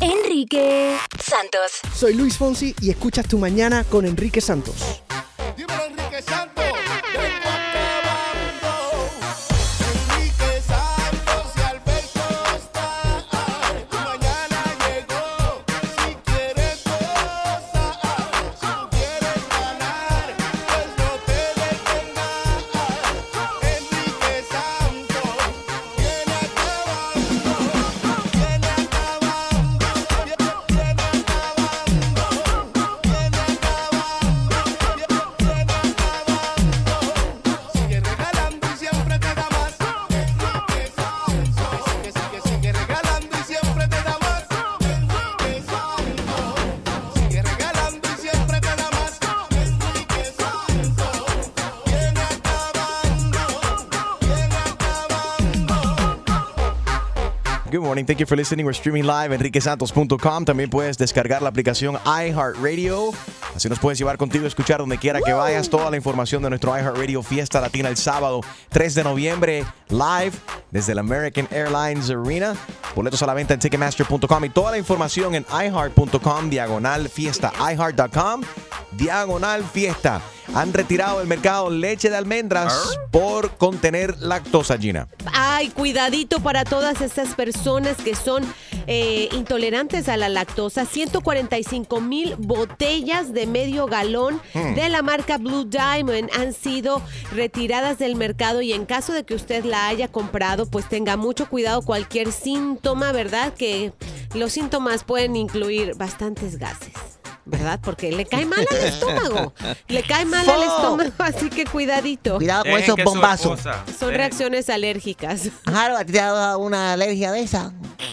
Enrique Santos. Soy Luis Fonsi y escuchas tu mañana con Enrique Santos. Morning. Thank you for listening. We're streaming live enriquesantos.com. También puedes descargar la aplicación iHeartRadio. Así nos puedes llevar contigo a escuchar donde quiera que vayas. Toda la información de nuestro iHeartRadio Fiesta Latina el sábado 3 de noviembre live desde el American Airlines Arena. Boletos a la venta en Ticketmaster.com y toda la información en iHeart.com diagonal fiesta. iHeart.com diagonal fiesta. Han retirado del mercado leche de almendras por contener lactosa, Gina. Ay, cuidadito para todas estas personas que son eh, intolerantes a la lactosa. 145 mil botellas de medio galón Hmm. de la marca Blue Diamond han sido retiradas del mercado y en caso de que usted la haya comprado, pues tenga mucho cuidado cualquier síntoma, ¿verdad? Que los síntomas pueden incluir bastantes gases. ¿Verdad? Porque le cae mal al estómago. Le cae mal al estómago, así que cuidadito. Cuidado con esos bombazos. Son reacciones alérgicas. Claro, ¿a ti te ha dado una alergia de esa?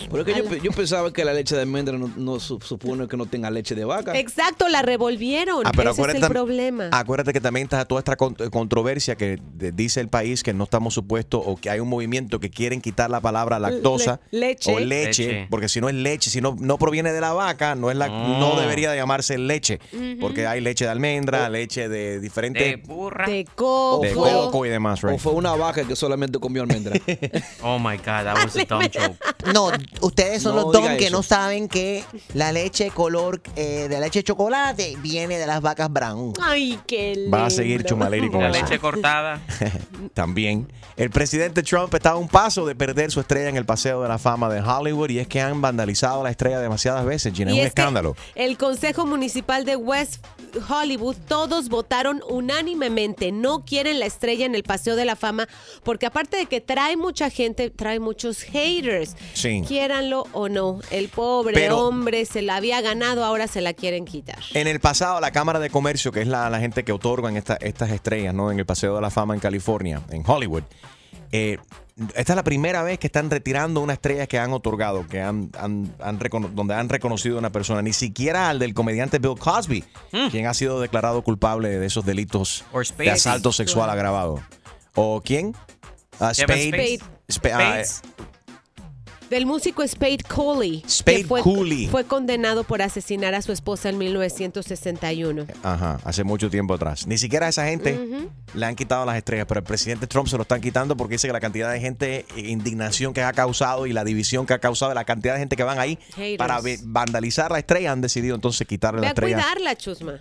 Pero es que yo, pe- yo pensaba que la leche de almendra no, no su- supone que no tenga leche de vaca. Exacto, la revolvieron. Ah, pero Ese es el acuérdate- problema. Acuérdate que también está toda esta con- controversia que de- dice el país que no estamos supuestos o que hay un movimiento que quieren quitar la palabra lactosa Le- leche. o leche, Leche. porque si no es leche, si no, no proviene de la vaca, no es la, no debería de llamarse leche, porque hay leche de almendra, leche de diferentes De coco. de coco y demás, O fue una vaca que solamente comió almendra. Oh my God, that was a dumb joke. No, ustedes son No los don que eso. no saben que la leche color eh, de leche de chocolate viene de las vacas brown. Ay, qué lindo. Va a seguir Chumaleri con La eso. leche cortada. También. El presidente Trump está a un paso de perder su estrella en el Paseo de la Fama de Hollywood y es que han vandalizado la estrella demasiadas veces, Gina. Es un escándalo. El Consejo Municipal de West Hollywood, todos votaron unánimemente. No quieren la estrella en el Paseo de la Fama, porque aparte de que trae mucha gente, trae muchos haters. Sí. Quiéranlo o no. El pobre Pero- hombre se la había ganado, ahora se la quieren quitar. En el pasado, la Cámara de Comercio, que es la, la gente que otorgan esta- estas estrellas, ¿no? En el Paseo de la Fama en California, en Hollywood. eh, esta es la primera vez que están retirando una estrella que han otorgado, que han, han- han donde han reconocido a una persona. Ni siquiera al del comediante Bill Cosby, quien ha sido declarado culpable de esos delitos de asalto sexual agravado. ¿O quién? Ah, Spade. Spade. Spa- ah, Del músico Spade Cooley. que Spade fue, Cooley. Fue condenado por asesinar a su esposa en 1961. Ajá, hace mucho tiempo atrás. Ni siquiera a esa gente le han quitado las estrellas, pero el presidente Trump se lo están quitando porque dice que la cantidad de gente, eh, indignación que ha causado y la división que ha causado, la cantidad de gente que van ahí Haters. para vandalizar la estrella, han decidido entonces quitarle Ve la a estrella. cuidarla, Chusma.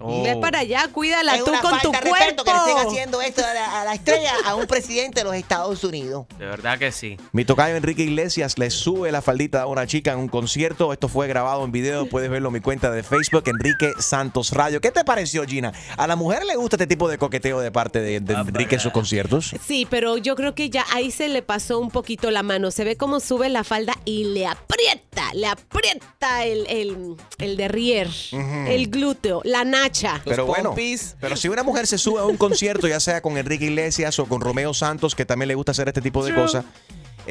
Oh. Ve para allá, cuídala Es tú una con tu falta de respeto cuerpo. que le estén haciendo esto a la, a la estrella a un presidente de los Estados Unidos. De verdad que sí. Mi tocayo Enrique Iglesias le sube la faldita a una chica en un concierto. Esto fue grabado en video. Puedes verlo en mi cuenta de Facebook, Enrique Santos Radio. ¿Qué te pareció, Gina? ¿A la mujer le gusta este tipo de coqueteo de parte de, de Enrique en sus conciertos? Sí, pero yo creo que ya ahí se le pasó un poquito la mano. Se ve cómo sube la falda y le aprieta, le aprieta el, el, el derrier, el glúteo, la nacha. Pero bueno, pero si una mujer se sube a un concierto, ya sea con Enrique Iglesias o con Romeo Santos, que también le gusta hacer este tipo de True. cosas,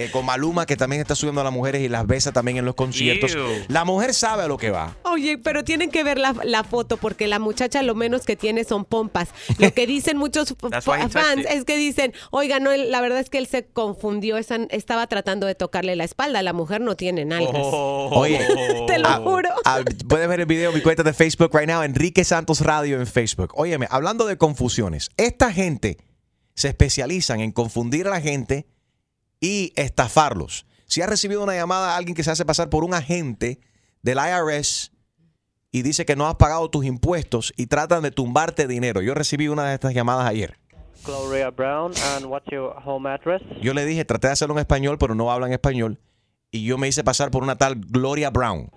eh, con Maluma, que también está subiendo a las mujeres y las besa también en los conciertos, Ew. la mujer sabe a lo que va. Oye, pero tienen que ver la, la foto porque la muchacha lo menos que tiene son pompas. Lo que dicen muchos fans es que dicen, oiga, no, él- la verdad es que él se confundió, estaba tratando de tocarle la espalda, la mujer no tiene nalgas. Oye, Te lo juro. ah, puedes ver el video en mi cuenta de Facebook right now, Enrique Santos Radio en Facebook. Óyeme, hablando de confusiones, esta gente se especializan en confundir a la gente y estafarlos. Si has recibido una llamada a alguien que se hace pasar por un agente del IRS y dice que no has pagado tus impuestos y tratan de tumbarte dinero. Yo recibí una de estas llamadas ayer. Gloria Brown, and what's your home address? Yo le dije, traté de hacerlo en español, pero no hablan español. Y yo me hice pasar por una tal Gloria Brown.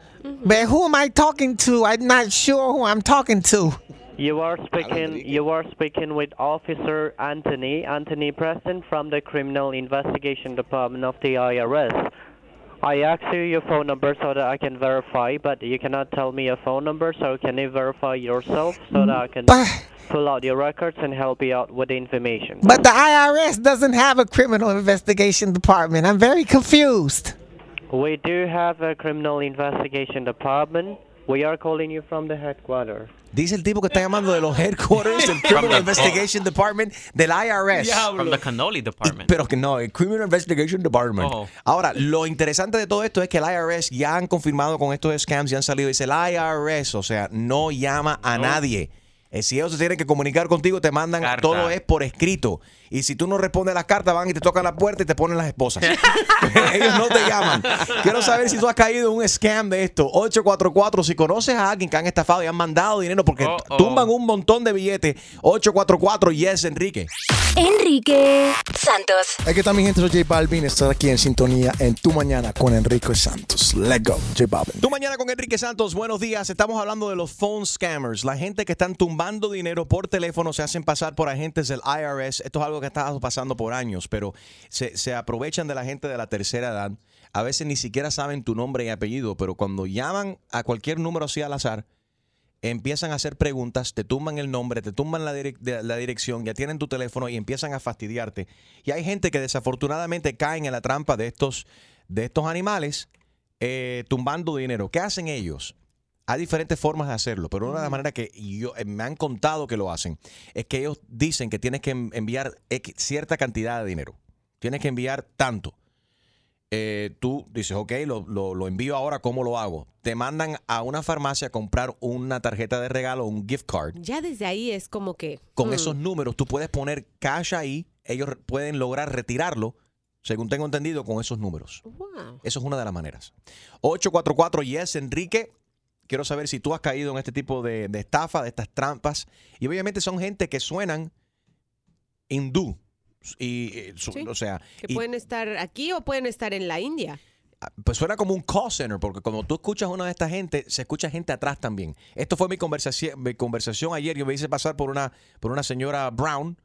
But who am I talking to? I'm not sure who I'm talking to. You are speaking. You are speaking with Officer Anthony Anthony Preston from the Criminal Investigation Department of the IRS. I asked you your phone number so that I can verify, but you cannot tell me your phone number. So can you verify yourself so that I can pull out your records and help you out with the information? But the IRS doesn't have a criminal investigation department. I'm very confused. We do have a criminal investigation department. We are calling you from the headquarters. Dice el tipo que está llamando de los headquarters del Criminal Investigation Department del IRS. From the cannoli department. Pero que no, el Criminal Investigation Department. Oh. Ahora, lo interesante de todo esto es que el IRS ya han confirmado con estos scams, ya han salido. Dice el IRS, o sea, no llama a nadie. Eh, Si ellos se tienen que comunicar contigo, te mandan, Carta. todo es por escrito. Y si tú no respondes a las cartas, van y te tocan la puerta y te ponen las esposas. ellos no te llaman. Quiero saber si tú has caído en un scam de esto. 844, si conoces a alguien que han estafado y han mandado dinero porque Uh-oh. tumban un montón de billetes. 844, yes, Enrique. Enrique Santos. Aquí está mi gente, soy J Balvin. Estás aquí en sintonía en Tu Mañana con Enrique Santos. Let's go, J Balvin. Tu mañana con Enrique Santos, buenos días. Estamos hablando de los phone scammers, la gente que están tumbando dinero por teléfono, se hacen pasar por agentes del IRS. Esto es algo que está pasando por años, pero se, se aprovechan de la gente de la tercera edad. A veces ni siquiera saben tu nombre y apellido, pero cuando llaman a cualquier número así al azar, empiezan a hacer preguntas, te tumban el nombre, te tumban la dirección, ya tienen tu teléfono y empiezan a fastidiarte. Y hay gente que desafortunadamente caen en la trampa de estos, de estos animales eh, tumbando dinero. ¿Qué hacen ellos? Hay diferentes formas de hacerlo, pero una de las maneras que yo, eh, me han contado que lo hacen es que ellos dicen que tienes que en- enviar cierta cantidad de dinero. Tienes que enviar tanto. Eh, tú dices, ok, lo, lo- lo envío ahora, ¿cómo lo hago? Te mandan a una farmacia a comprar una tarjeta de regalo, un gift card. Ya desde ahí es como que. Con mm, esos números tú puedes poner cash ahí, ellos pueden lograr retirarlo, según tengo entendido, con esos números. wow. Eso es una de las maneras. 844 Yes, Enrique. Quiero saber si tú has caído en este tipo de, de estafa, de estas trampas. Y obviamente son gente que suenan hindú. Y, eh, Sí. o sea, Que y- pueden estar aquí o pueden estar en la India. pues suena como un call center, porque cuando tú escuchas a una de esta gente, se escucha gente atrás también. Esto fue mi conversación, mi conversación ayer. Yo me hice pasar por una, por una señora Brown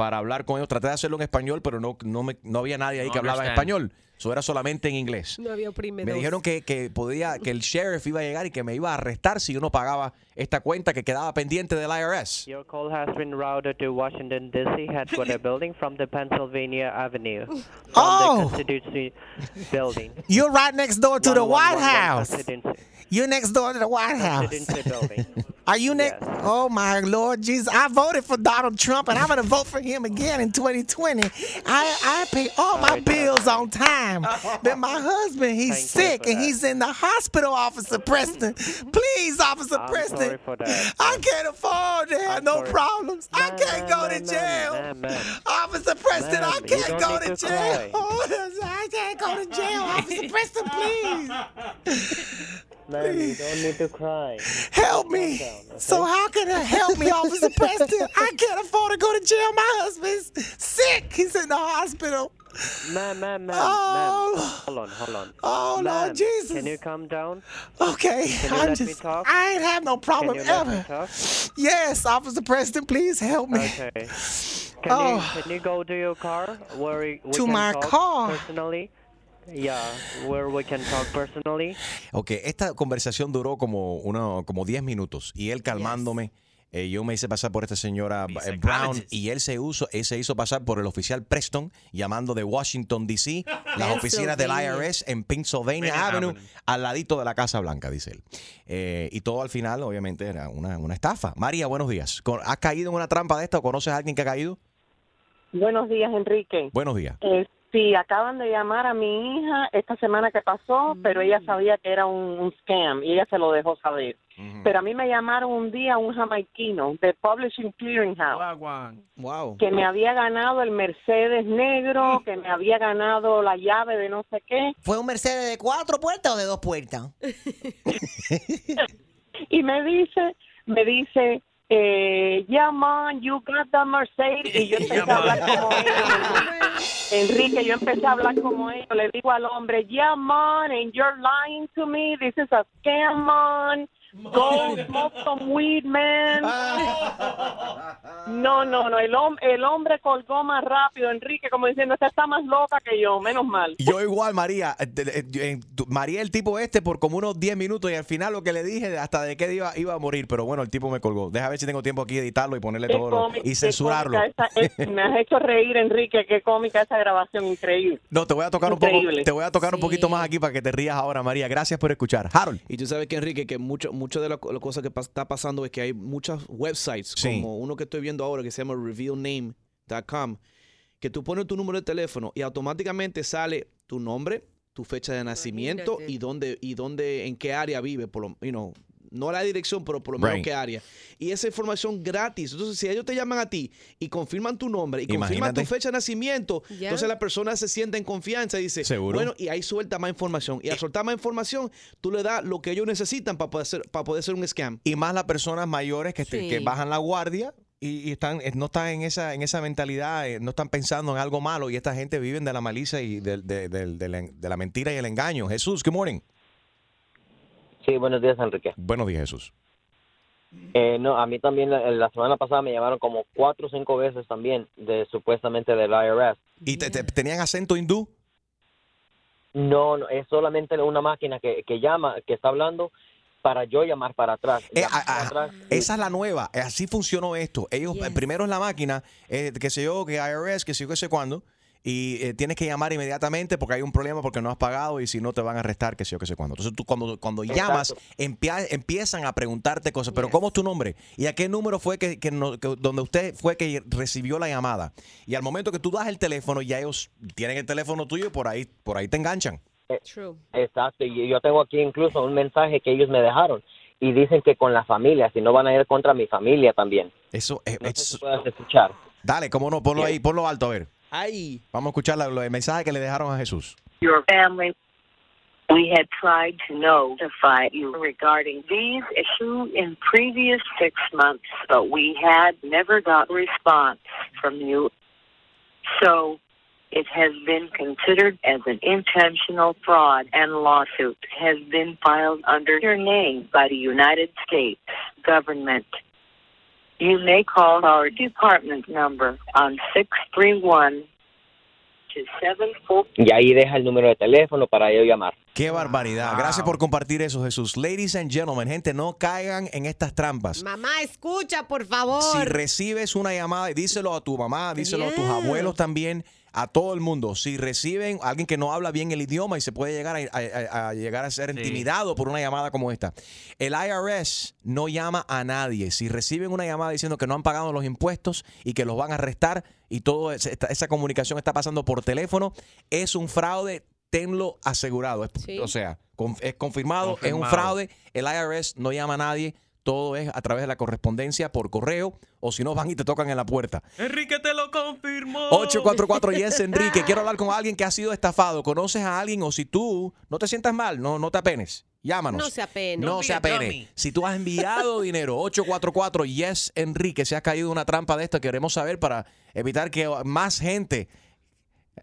para hablar con ellos. Traté de hacerlo en español, pero no, no, me- no había nadie ahí No que hablaba understand. español. Eso era solamente en inglés. No había oprime Me dijeron que, que podía, que el sheriff iba a llegar y que me iba a arrestar si yo no pagaba esta cuenta que quedaba pendiente del IRS. Your call has been routed to Washington D.C. headquarters building from the Pennsylvania Avenue. From Oh. the Constitution building. You're right next door to the White 1111 House. You're next door to the White House. Constituency building. Are you next? Yes. Oh my Lord Jesus! I voted for Donald Trump, and I'm gonna vote for him again in 2020. I I pay all my bills on time, but my husband he's Thank sick and that. he's in the hospital. Officer Preston, please, Officer I'm Preston. sorry for that. I can't afford to have I'm no sorry. problems. I can't go to jail. Officer Preston, I can't go to to jail. I can't go to jail. Officer Preston, please. Ma'am, you don't need to cry. Help me. down, okay? So how can I help me, Officer Preston? I can't afford to go to jail. My husband's sick. He's in the hospital. Ma'am, ma'am, ma'am, Oh. ma'am. Hold on, hold on. Oh, Lord Jesus. Can you calm down? Okay, Can you I'm let me talk? I ain't have no Can problem you let me ever. talk? Yes, Officer Preston, please help me. Okay. Can Oh. you can you go to your car where we, we To can my talk car? personally? Yeah, where we can talk personally. Ok, esta conversación duró como, una, como 10 minutos y él calmándome. eh, yo me hice pasar por esta señora eh, Brown y él se, uso, él se hizo pasar por el oficial Preston llamando de Washington, D.C., las oficinas del. IRS en Pennsylvania Pennsylvania Avenue, Avenue. al ladito de la Casa Blanca, dice él. Eh, y todo al final, obviamente, era una, una estafa. María, buenos días. ¿Has caído en una trampa de esta o conoces a alguien que ha caído? Buenos días, Enrique. Buenos días. Sí, acaban de llamar a mi hija esta semana que pasó, pero ella sabía que era un, un scam y ella se lo dejó saber. Pero a mí me llamaron un día un jamaiquino de Publishing Clearinghouse Wow. que me había ganado el Mercedes negro, que me había ganado la llave de no sé qué. ¿Fue un Mercedes de cuatro puertas o de dos puertas? y me dice, me dice, eh, yeah man, you got the Mercedes. Y yo empecé a hablar como ellos. Enrique, yo empecé a hablar como ellos. Le digo al hombre, yeah man, and you're lying to me. This is a scam man. Go smoke some weed, man. No, no, no. El, hom- el hombre colgó más rápido, Enrique, como diciendo, esta está más loca que yo, menos mal. Yo igual, María. Eh, eh, eh, María, el tipo este, por como unos 10 minutos y al final lo que le dije, hasta de qué iba, iba a morir. Pero bueno, el tipo me colgó. Deja ver si tengo tiempo aquí de editarlo y ponerle Qué todo lo- y censurarlo. esa- es- me has hecho reír, Enrique. Qué cómica esa grabación, increíble. No, te voy a tocar un poco, Increíble. te voy a tocar un poquito más aquí para que te rías ahora, María. Gracias por escuchar. Harold. Y tú sabes que, Enrique, que mucho, mucho de la, la cosa que está pasando es que hay muchas websites, Sí. como uno que estoy viendo ahora que se llama revealname.com, que tú pones tu número de teléfono y automáticamente sale tu nombre, tu fecha de nacimiento y dónde, y dónde, en qué área vive, por lo, you know, no la dirección, pero por lo menos Right. qué área. Y esa información gratis. Entonces, si ellos te llaman a ti y confirman tu nombre y confirman tu fecha de nacimiento, entonces la persona se siente en confianza y dice, Seguro. bueno, y ahí suelta más información. Y al soltar más información, tú le das lo que ellos necesitan para poder ser, para poder ser un scam. Y más las personas mayores que, te- Sí. que bajan la guardia y, están eh, no están en esa en esa mentalidad, eh, no están pensando en algo malo y esta gente viven de la malicia y del- de, del- del- de la mentira y el engaño. Jesús, good morning. Sí, buenos días, Enrique. Buenos días, Jesús. Eh, no, a mí también la, la semana pasada me llamaron como cuatro o cinco veces también, de supuestamente del IRS. ¿Y te- te- tenían acento hindú? No, no, es solamente una máquina que, que llama, que está hablando para yo llamar para atrás. Eh, Llamar a- para a- atrás. esa es la nueva. Así funcionó esto. Ellos primero es la máquina, eh, que sé yo, que IRS, que sé yo, que sé cuándo. Y eh, tienes que llamar inmediatamente porque hay un problema porque no has pagado y si no te van a arrestar, que sé yo, que sé cuándo. Entonces tú cuando, cuando llamas empia- empiezan a preguntarte cosas. Pero ¿cómo es tu nombre? ¿Y a qué número fue que, que no- que- donde usted fue que recibió la llamada? Y al momento que tú das el teléfono, ya ellos tienen el teléfono tuyo y por ahí, por ahí te enganchan. True. Exacto, y yo tengo aquí incluso un mensaje que ellos me dejaron y dicen que con la familia, si no van a ir contra mi familia también. Eso es... No sé si puedas escuchar. Dale, cómo no, ponlo ahí, ponlo alto, a ver. Ay. Vamos a escuchar la- lo- el mensaje que le dejaron a Jesús. your family. We had tried to notify you regarding these issues in previous six months, but we had never got a response from you. So it has been considered as an intentional fraud and lawsuit has been filed under your name by the United States government. You may call our department number on 631 Y ahí deja el número de teléfono para yo llamar. Qué barbaridad. Gracias por compartir eso, Jesús. Ladies and gentlemen, gente, no caigan en estas trampas. Mamá, escucha, por favor. Si recibes una llamada, díselo a tu mamá, díselo a tus abuelos también, a todo el mundo. Si reciben a alguien que no habla bien el idioma y se puede llegar a, a- a llegar a ser intimidado por una llamada como esta. El IRS no llama a nadie. Si reciben una llamada diciendo que no han pagado los impuestos y que los van a arrestar y toda esa comunicación está pasando por teléfono, es un fraude. Tenlo asegurado. Sí. O sea, con- es confirmado, es un fraude. El IRS no llama a nadie. Todo es a través de la correspondencia por correo o si no van y te tocan en la puerta. Enrique te lo confirmó. 844 Yes Enrique, quiero hablar con alguien que ha sido estafado. ¿Conoces a alguien o si tú no te sientas mal, no, no te apenes? Llámanos. No se apene. No se apene. Si tú has enviado dinero, 844 Yes Enrique, se ha caído en una trampa de esta, queremos saber para evitar que más gente,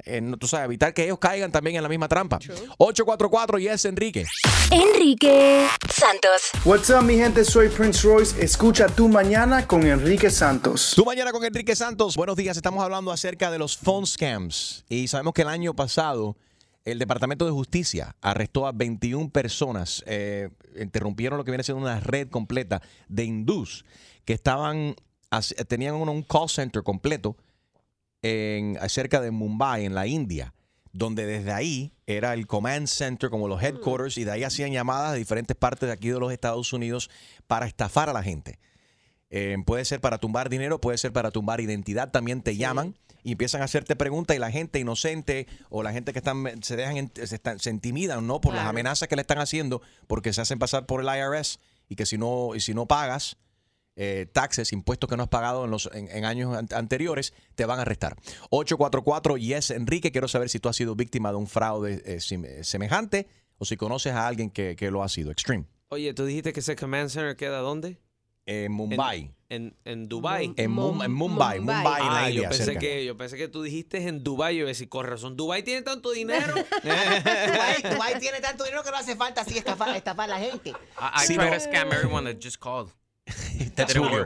eh, no, tú sabes, evitar que ellos caigan también en la misma trampa. 844 Yes Enrique. Enrique Santos. What's up, mi gente? Soy Prince Royce. Escucha tu mañana con Enrique Santos. Tu mañana con Enrique Santos. Buenos días. Estamos hablando acerca de los phone scams. Y sabemos que el año pasado el Departamento de Justicia arrestó a 21 personas. eh, interrumpieron lo que viene siendo una red completa de hindús que estaban tenían un, un call center completo en cerca de Mumbai, en la India, donde desde ahí era el command center como los headquarters y de ahí hacían llamadas de diferentes partes de aquí de los Estados Unidos para estafar a la gente. Eh, puede ser para tumbar dinero, puede ser para tumbar identidad, también te llaman y empiezan a hacerte preguntas y la gente inocente o la gente que están, se dejan, se, están- se intimidan, ¿no? Por las amenazas que le están haciendo porque se hacen pasar por el IRS y que si no, y si no pagas eh, taxes, impuestos que no has pagado en, los, en, en años an- anteriores, te van a arrestar. 844 Yes Enrique, quiero saber si tú has sido víctima de un fraude eh, sim- eh, semejante o si conoces a alguien que, que lo ha sido. Extreme. Oye, tú dijiste que ese command center queda dónde? En Mumbai. En, en Dubai. En, Mum- en Mumbai, Mumbai, en la Ah, yo India. pensé cerca. que yo pensé que tú dijiste en Dubai. Yo iba a decir, con razón, Dubai tiene tanto dinero. Dubái, Dubái tiene tanto dinero que no hace falta así estafar, a la gente. I, I Sí, try no. to scam everyone that just called. That's Didn't Julio.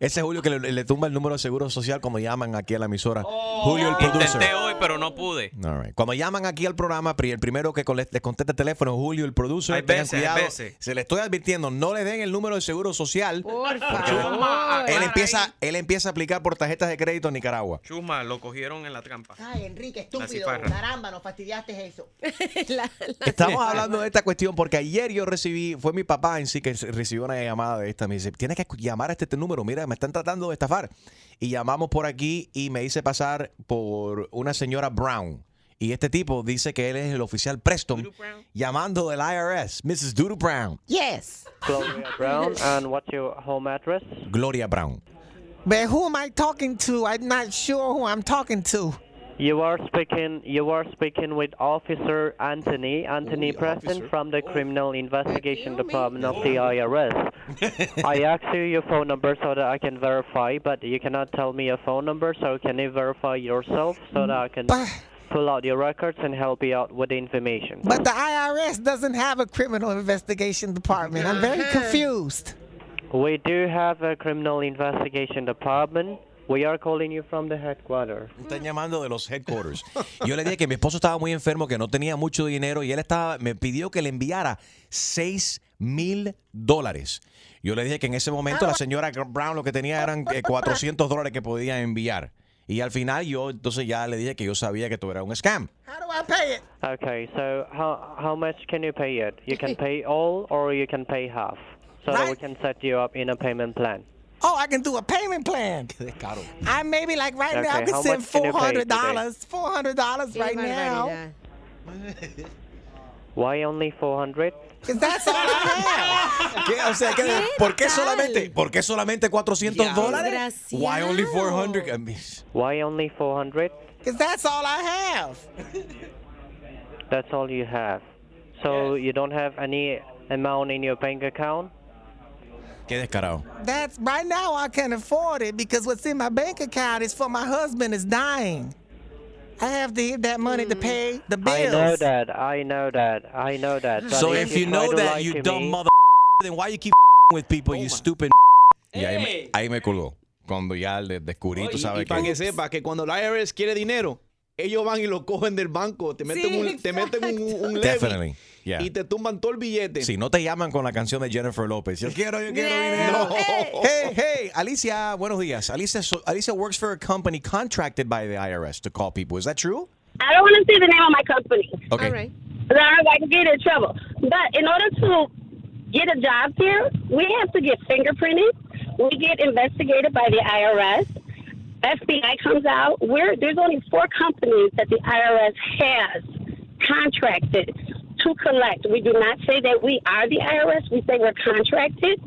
Ese es Julio que le, le tumba el número de seguro social cuando llaman aquí a la emisora. Julio el producer. Intenté hoy, pero no pude. All right. Cuando llaman aquí al programa, el primero que les contesta el teléfono es Julio, el producer. Hay veces, hay cuidado. veces. Se le estoy advirtiendo, no le den el número de seguro social. Por porque favor. él empieza, él empieza a aplicar por tarjetas de crédito en Nicaragua. Chusma, lo cogieron en la trampa. Ay, Enrique, estúpido. Caramba, nos fastidiaste eso. Estamos hablando de esta cuestión porque ayer yo recibí, fue mi papá en sí que recibió una llamada de esta. Me dice, tienes que llamar a este, este número, mira, me están tratando de estafar. Y llamamos por aquí y me hice pasar por una señora Brown. Y este tipo dice que él es el oficial Preston llamando del IRS, Mrs. Doodoo Brown. Yes. Gloria Brown, and what's your home address? Gloria Brown. But who am I talking to? I'm not sure who I'm talking to. You are speaking. You are speaking with Officer Anthony Anthony Preston from the Criminal Investigation Department of the IRS. I asked you your phone number so that I can verify, but you cannot tell me your phone number. So can you verify yourself so that I can pull out your records and help you out with the information? But the IRS doesn't have a criminal investigation department. I'm very confused. We do have a criminal investigation department. We are calling you from the headquarters. Están llamando de los headquarters. Yo le dije que mi esposo estaba muy enfermo, que no tenía mucho dinero y él estaba, me pidió que le enviara 6 mil dólares. Yo le dije que en ese momento la señora Brown lo que tenía eran eh, 400 dólares que podía enviar. Y al final yo entonces ya le dije que yo sabía que todo era un scam. How do I pay it? Okay, so how how much can you pay it? You can pay all or you can pay half. So that we can set you up in a payment plan. Oh, I can do a payment plan. I maybe like right now I can send much can you four pay hundred today? dollars. Four hundred dollars right now. Why only 400? Cause that's all I have. ¿Qué? O sea, ¿qué? ¿por qué solamente, por qué solamente 400 dólares? Why only 400? I mean, Why only 400? Cause that's all I have. That's all you have. So you don't have any amount in your bank account? Qué descarado. That's right now I can afford it because what's in my bank account is for my husband is dying. I have to give that money to pay the bills. I know that. I know that. I know that. But So if you know that, you dumb me- mother, then why you keep with people, you stupid. Y ahí me, ahí me colgó. Cuando ya le descubrí, tú Y- sabes y para que... que sepa que cuando el IRS quiere dinero, ellos van y lo cogen del banco, te meten Sí, un, te meten un, un levy Definitely, yeah. y te tumban todo el billete. Si no te llaman con la canción de Jennifer López. Yo quiero, yo quiero No. dinero. Hey, hey, Alicia, buenos días. Alicia, so- Alicia works for a company contracted by the IRS to call people. Is that true? I don't want to say the name of my company. Okay. All right. I can get in trouble. But in order to get a job here, we have to get fingerprinted. We get investigated by the IRS. FBI comes out. We're, there's only four companies that the IRS has contracted to collect. We do not say that we are the IRS. We say we're contracted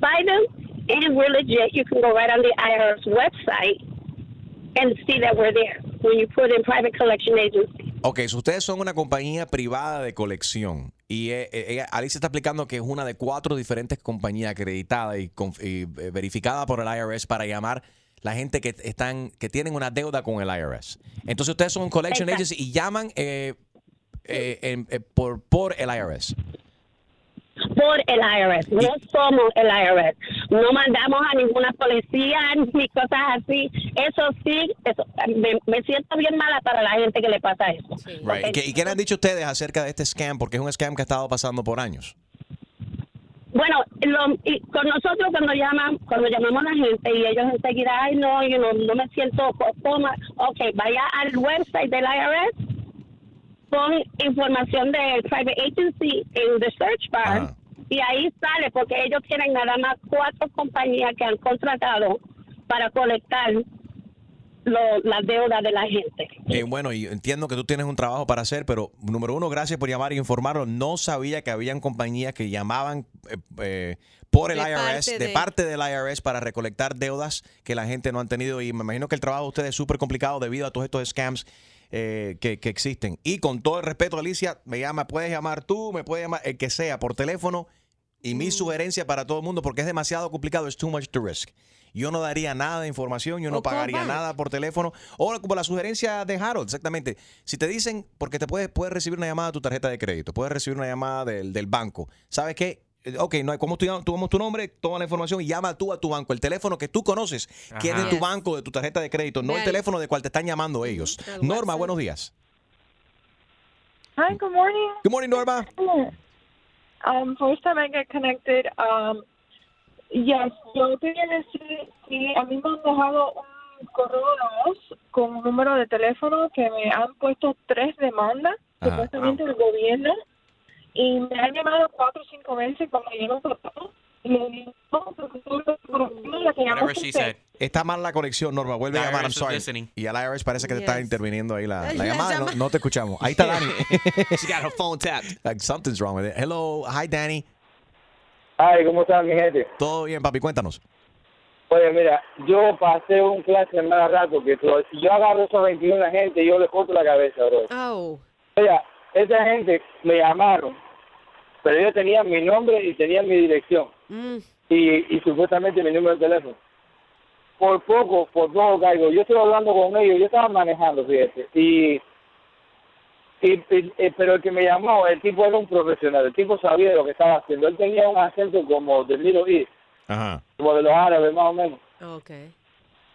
by them, and we're legit. You can go right on the IRS website and see that we're there when you put in private collection agency. Ok, so ustedes son una compañía privada de colección. Y eh, eh, Alicia está explicando que es una de cuatro diferentes compañías acreditadas y, y, eh, verificada por el IRS para llamar la gente que están que tienen una deuda con el IRS. Entonces ustedes son collection Exacto. agency y llaman eh, eh, en- eh, por, por el IRS. Por el IRS. No somos el IRS. No mandamos a ninguna policía ni cosas así. Eso sí, eso, me, me siento bien mala para la gente que le pasa eso. Right. ¿Y, qué, y qué le han dicho ustedes acerca de este scam? Porque es un scam que ha estado pasando por años. Bueno, lo- y con nosotros cuando llaman, cuando llamamos a la gente y ellos enseguida, ay no, yo no, no me siento cómoda. Ok, vaya al website del IRS, pon información del private agency en the search bar y ahí sale porque ellos tienen nada más cuatro compañías que han contratado para colectar lo- la deuda de la gente. Eh, bueno, y entiendo que tú tienes un trabajo para hacer, pero número uno, gracias por llamar y informarnos. No sabía que habían compañías que llamaban eh, eh, por el De IRS, parte de... de- parte del IRS, para recolectar deudas que la gente no han tenido. Y me imagino que el trabajo de ustedes es súper complicado debido a todos estos scams eh, que, que existen. Y con todo el respeto, Alicia, me llama, puedes llamar tú, me puedes llamar el que sea por teléfono. Y mi sugerencia para todo el mundo, porque es demasiado complicado, es too much to risk. Yo no daría nada de información, yo no O call pagaría back. nada por teléfono. O como la sugerencia de Harold, exactamente. Si te dicen, porque te puedes, puedes recibir una llamada de tu tarjeta de crédito, puedes recibir una llamada del, del banco. ¿Sabes qué? Eh, Ok, no hay, ¿cómo tú, tomas tu nombre, toma la información y llama tú a tu banco. El teléfono que tú conoces, que es de Ajá. tu banco, de tu tarjeta de crédito, no el teléfono de cual te están llamando ellos. Norma, buenos días. Hi, good morning. Good morning, Norma. Um, first time I get connected. Um, yes, yo quería decir que a mí me han dejado un correo de voz con un número de teléfono que me han puesto tres demandas, Ajá. supuestamente del gobierno, y me han llamado cuatro o cinco veces cuando yo no trataba. Y digo, no, porque tú la que usted. said. Está mal la conexión, Norma. Vuelve a llamar, I'm sorry. listening. Y al IRS parece que te está Yes. interviniendo ahí la, la La llamada. No, llama- no te escuchamos. Ahí está Dani. She got her phone tapped. Like, something's wrong with it. Hello, hi Danny. Ay, ¿cómo están, mi gente? Todo bien, papi, cuéntanos. Oye, mira, yo pasé un clase más rato que todo. Si yo agarro esos 21 gente, yo le corto la cabeza, bro. Oh. Oiga, esa gente me llamaron, pero ellos tenían mi nombre y tenían mi dirección Mm. y, y supuestamente mi número de teléfono. Por poco, por poco caigo. Yo estoy hablando con ellos, yo estaba manejando, fíjate, y, y, y- pero el que me llamó, el tipo era un profesional, el tipo sabía lo que estaba haciendo. Él tenía un acento como de Middle East, Ajá. como de los árabes más o menos. Okay.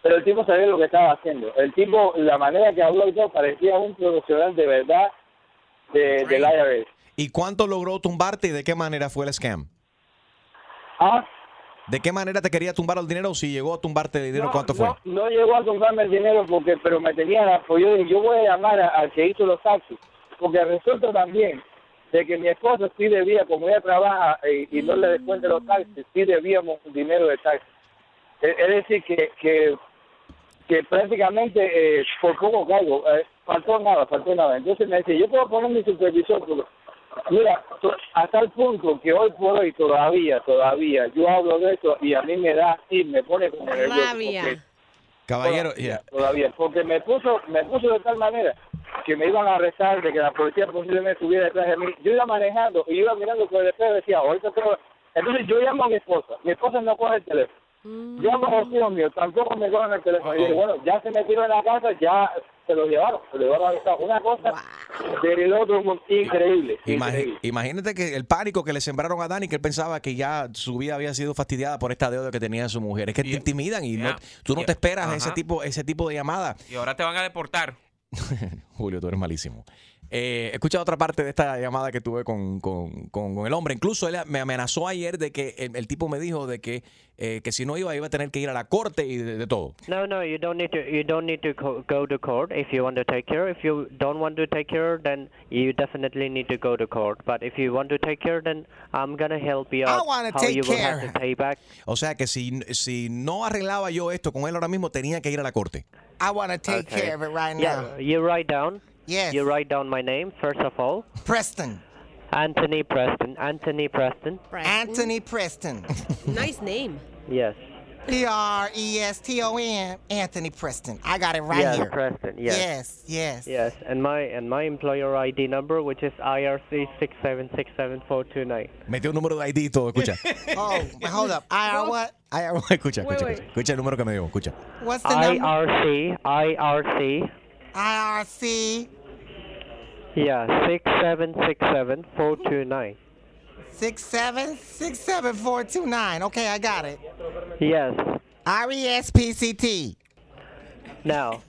Pero el tipo sabía lo que estaba haciendo. El tipo, la manera que habló y todo, parecía un profesional de verdad de, del IRS. ¿Y cuánto logró tumbarte y de qué manera fue el scam? Ah, ¿De qué manera te quería tumbar el dinero? Si llegó a tumbarte el dinero, no, ¿cuánto fue? No, no llegó a comprarme el dinero porque, pero me tenía la pues yo yo voy a llamar al que hizo los taxis, porque resulta también de que mi esposo sí debía, como ella trabaja eh, y, no le descuenta los taxis, sí debíamos dinero de taxis. Es, es decir, que, que, que prácticamente eh, por poco caigo, eh, faltó nada, faltó nada. Entonces me dice, yo puedo poner mi supervisor, mira, hasta el punto que hoy por hoy todavía, todavía, yo hablo de eso y a mí me da, sí, me pone como nervioso. Caballero, todavía, todavía, porque me puso, me puso de tal manera que me iban a arrestar, de que la policía posiblemente estuviera detrás de mí. Yo iba manejando y iba mirando por el espejo y decía, ahorita tengo... Entonces yo llamo a mi esposa, mi esposa no coge el teléfono. Llamo a los hijos míos, tampoco me cogen el teléfono. Y dije, bueno, ya se metieron en la casa, ya se lo llevaron, se lo llevaron al Estado. Una cosa del otro increíble, imagínate que el pánico que le sembraron a Dani, que él pensaba que ya su vida había sido fastidiada por esta deuda que tenía su mujer. Es que te intimidan y no, tú no Yeah. te esperas Ajá. ese tipo, ese tipo de llamada. Y ahora te van a deportar. Julio, tú eres malísimo. Eh, escucha otra parte de esta llamada que tuve con, con- con- con el hombre. Incluso él me amenazó ayer de que el, el tipo me dijo de que, eh, que si no iba, iba a tener que ir a la corte y de, de todo. No, no, you don't need to. You don't need to go to court if you want to take care. If you don't want to take care, then you definitely need to go to court. But if you want to take care, then I'm gonna help you I out. wanna how take you will have care. to pay back. O sea que si, si no arreglaba yo esto con él ahora mismo, tenía que ir a la corte. I want to take Okay. care of it right Yeah, now. you write down. Yes. You write down my name first of all. Preston. Anthony Preston. Anthony Preston. Anthony Preston. Nice name. Yes. P R E S T O N. Anthony Preston. I got it right yes, here. Preston. Yes. Yes, yes. Yes, and my and my employer ID number, which is IRC six seven six seven four two nine. Metió un número de ID y todo, escucha. Oh, hold up. IR what? IR, escucha, Wait, escucha, wait. escucha el número que me dio, escucha. What's the number? IRC IRC IRC yeah six seven six seven four two nine. six seven six seven four two nine. Okay, I got it. Yes. R E S P C T. Now,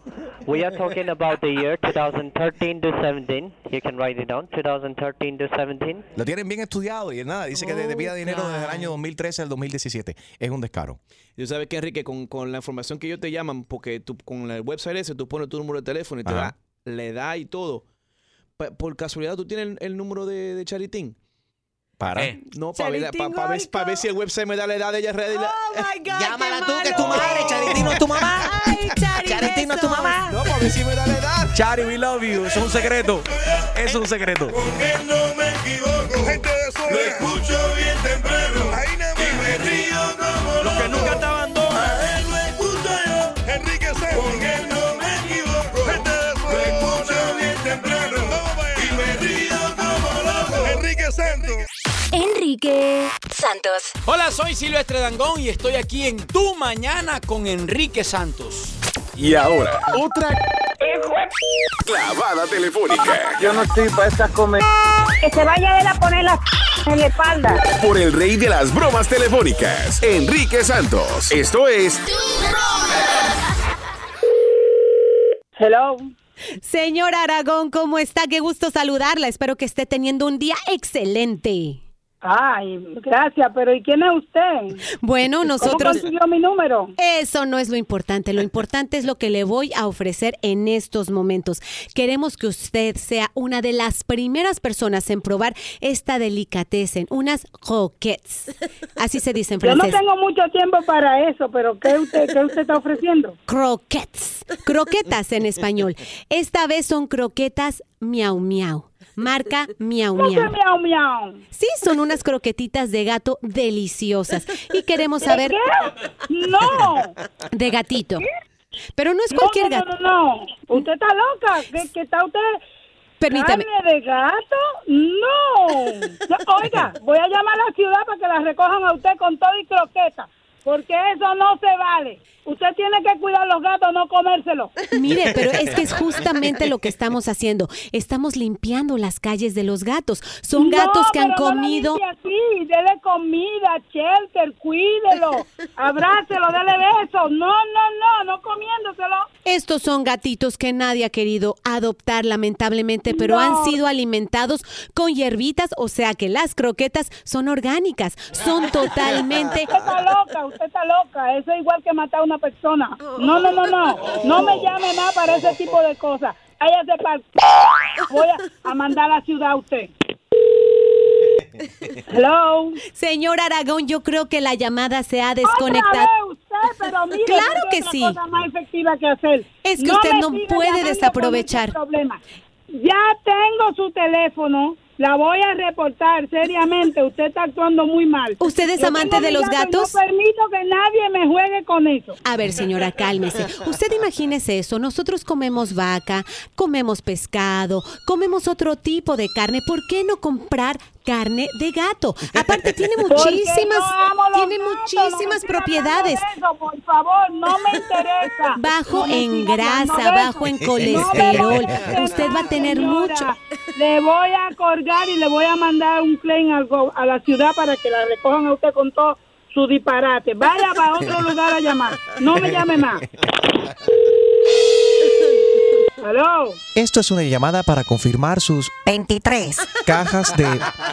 we are talking about the year 2013 to 17. You can write it down. 2013 to 17. Lo tienen bien estudiado y nada, dice que Oh, debía dinero desde el año 2013 al 2017. Es un descaro. Tú sabes que, Enrique, con, con la información que ellos te llaman, porque tú con el website ese, tú pones tu número de teléfono y te Ajá. da, le da y todo. Por casualidad, ¿tú tienes el, el número de, de Charitín? Para. No, para ver, pa- pa ver, pa ver si el website me da la edad de ella. ready. Llámala tú, que es tu madre, Charitín no es tu mamá. Charitín no es tu mamá. No, para ver si me da la edad. Chari, we love you. Eso es un secreto. Eso es un secreto. no me equivoco. Gente de eso Lo escucho bien temprano. Enrique Santos. Hola, soy Silvestre Dangón y estoy aquí en Tu Mañana con Enrique Santos. Y ahora, otra clavada telefónica. Yo no estoy para estas comer. Que se vaya él a poner la en la espalda. Por el rey de las bromas telefónicas, Enrique Santos. Esto es Hello. Señor Aragón, ¿cómo está? Qué gusto saludarla. Espero que esté teniendo un día excelente. Ay, gracias, pero ¿y quién es usted? Bueno, ¿Cómo nosotros... consiguió mi número? Eso no es lo importante. Lo importante es lo que le voy a ofrecer en estos momentos. Queremos que usted sea una de las primeras personas en probar esta delicatessen, unas croquettes. Así se dice en Yo no francés. tengo mucho tiempo para eso, pero ¿qué usted, qué usted está ofreciendo? Croquettes. Croquetas en español. Esta vez son croquetas miau miau. Marca miau ¿Cómo que miau. miau miau? Sí, son unas croquetitas de gato deliciosas. Y queremos ¿De saber. qué? No. De gatito. Pero no es cualquier no, gato. No, no, no. Usted está loca. ¿Qué, qué está usted? Permítame. ¿Carne de gato? No. No, Oiga, voy a llamar a la ciudad para que la recojan a usted con todo y croqueta. Porque eso no se vale. Usted tiene que cuidar los gatos, no comérselos. Mire, pero es que es justamente lo que estamos haciendo. Estamos limpiando las calles de los gatos. Son No, gatos que han pero no comido. limpie así, dele comida, shelter, cuídelo, abrácelo, dele besos. No, no, no, no comiéndoselo. Estos son gatitos que nadie ha querido adoptar, lamentablemente, pero No. han sido alimentados con hierbitas, o sea que las croquetas son orgánicas, son totalmente. Usted está loca, usted está loca. Eso es igual que matar a una persona. No, no, no, no. No me llame más para ese tipo de cosas. Váyase para... Voy a, a mandar a la ciudad a usted. Hello. Señor Aragón, yo creo que la llamada se ha desconectado. vez usted, pero mire, Claro que sí. cosa más efectiva que hacer. Es que usted no puede desaprovechar. Ya tengo su teléfono. La voy a reportar seriamente. Usted está actuando muy mal. ¿Usted es Yo amante de los gatos? No permito que nadie me juegue con eso. A ver, señora, cálmese. Usted imagínese eso. Nosotros comemos vaca, comemos pescado, comemos otro tipo de carne. ¿Por qué no comprar carne de gato? Aparte, tiene muchísimas, yo amo los tiene gatos, muchísimas propiedades. eso, por favor, no me interesa. Bajo No en grasa, bajo en colesterol. No me interesa, Usted va a tener señora. mucho. Le voy a colgar y le voy a mandar un claim go- a la ciudad para que la recojan a usted con todo su disparate. Vaya para otro lugar a llamar. No me llame más. Aló. Esto es una llamada para confirmar sus 23 cajas de...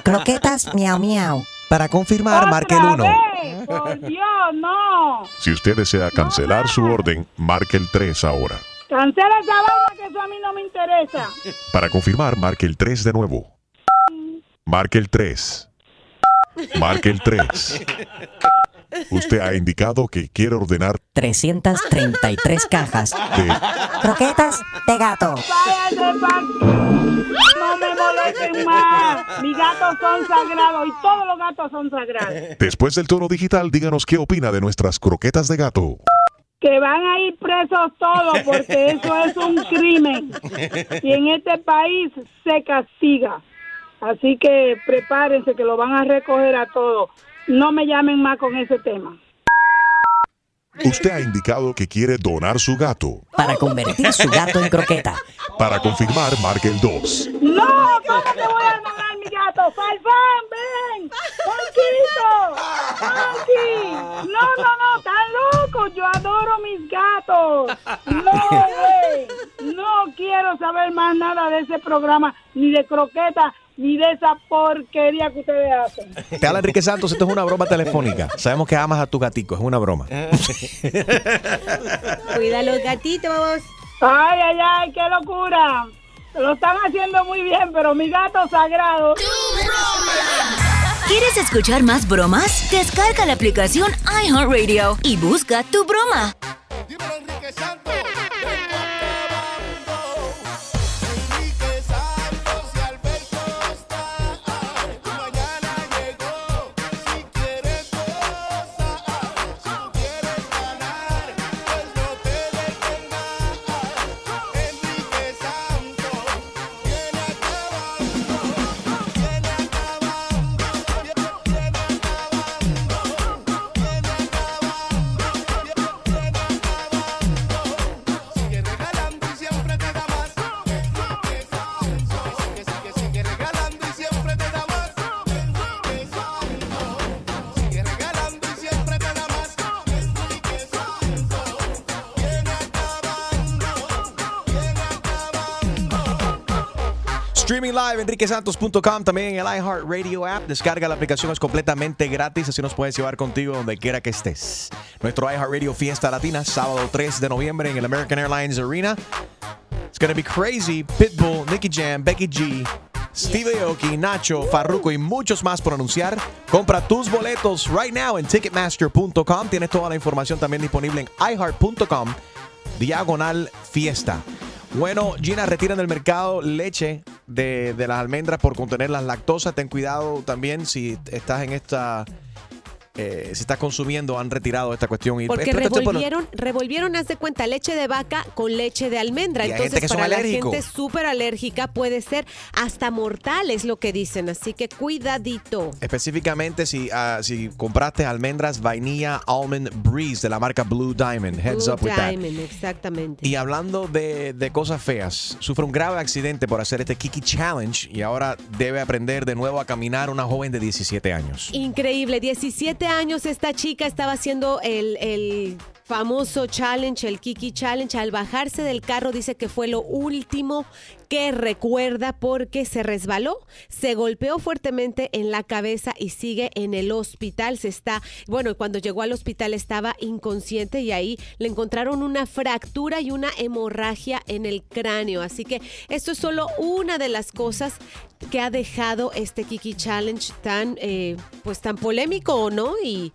croquetas miau miau. Para confirmar, marque el 1. vez, Por Dios, no. Si usted desea cancelar su orden, marque el 3 ahora. Cancela esa vaina que eso a mí no me interesa. Para confirmar, marque el 3 de nuevo. Marque el 3. Marque el 3. Usted ha indicado que quiere ordenar 333 cajas. de... Croquetas de gato. Váyase No me molesten más. Mis gatos son sagrados y todos los gatos son sagrados. Después del tono digital, díganos qué opina de nuestras croquetas de gato. Que van a ir presos todos porque eso es un crimen. Y en este país se castiga. Así que prepárense que lo van a recoger a todos. No me llamen más con ese tema. Usted ha indicado que quiere donar su gato. Para convertir su gato en croqueta. Para confirmar, marque el 2. No, ¿cómo te voy a donar? Falfán, ven. Juanquito. Juanqui. No, no, no, están locos. Yo adoro mis gatos. No, güey. No quiero saber más nada de ese programa, ni de croqueta, ni de esa porquería que ustedes hacen. Te habla Enrique Santos, esto es una broma telefónica. Sabemos que amas a tu gatico, es una broma. Cuida los gatitos. Ay, ay, ay, qué locura. Lo están haciendo muy bien, pero mi gato sagrado. ¿Quieres escuchar más bromas? Descarga la aplicación iHeartRadio y busca tu broma. Streaming live, enriquesantos.com, también en el iHeartRadio app. Descarga la aplicación, es completamente gratis, así nos puedes llevar contigo donde quiera que estés. Nuestro iHeartRadio Fiesta Latina, sábado 3 de noviembre en el American Airlines Arena. It's gonna be crazy. Pitbull, Nicky Jam, Becky G, Steve Aoki, Nacho, Farruko y muchos más por anunciar. Compra tus boletos right now en Ticketmaster.com. Tienes toda la información también disponible en iHeart.com. Diagonal Fiesta. Bueno, Gina, retiran del mercado leche de, de las almendras por contener las lactosas. Ten cuidado también si estás en esta. Eh, si estás consumiendo, han retirado esta cuestión. Y Porque revolvieron, revolvieron, haz de cuenta, leche de vaca con leche de almendra. Y Entonces, gente para la gente súper alérgica puede ser hasta mortal, es lo que dicen. Así que cuidadito. Específicamente si, ah, si compraste almendras vainilla almond breeze de la marca Blue Diamond. Heads Blue up with that. Diamond, exactamente. Y hablando de, de cosas feas, sufre un grave accidente por hacer este Kiki Challenge y ahora debe aprender de nuevo a caminar una joven de 17 años. Increíble, 17 años esta chica estaba haciendo el, el famoso challenge, el Kiki Challenge. Al bajarse del carro dice que fue lo último que recuerda porque se resbaló, se golpeó fuertemente en la cabeza y sigue en el hospital. Se está, bueno, cuando llegó al hospital estaba inconsciente y ahí le encontraron una fractura y una hemorragia en el cráneo. Así que esto es solo una de las cosas que ha dejado este Kiki Challenge tan, eh, pues tan polémico no y,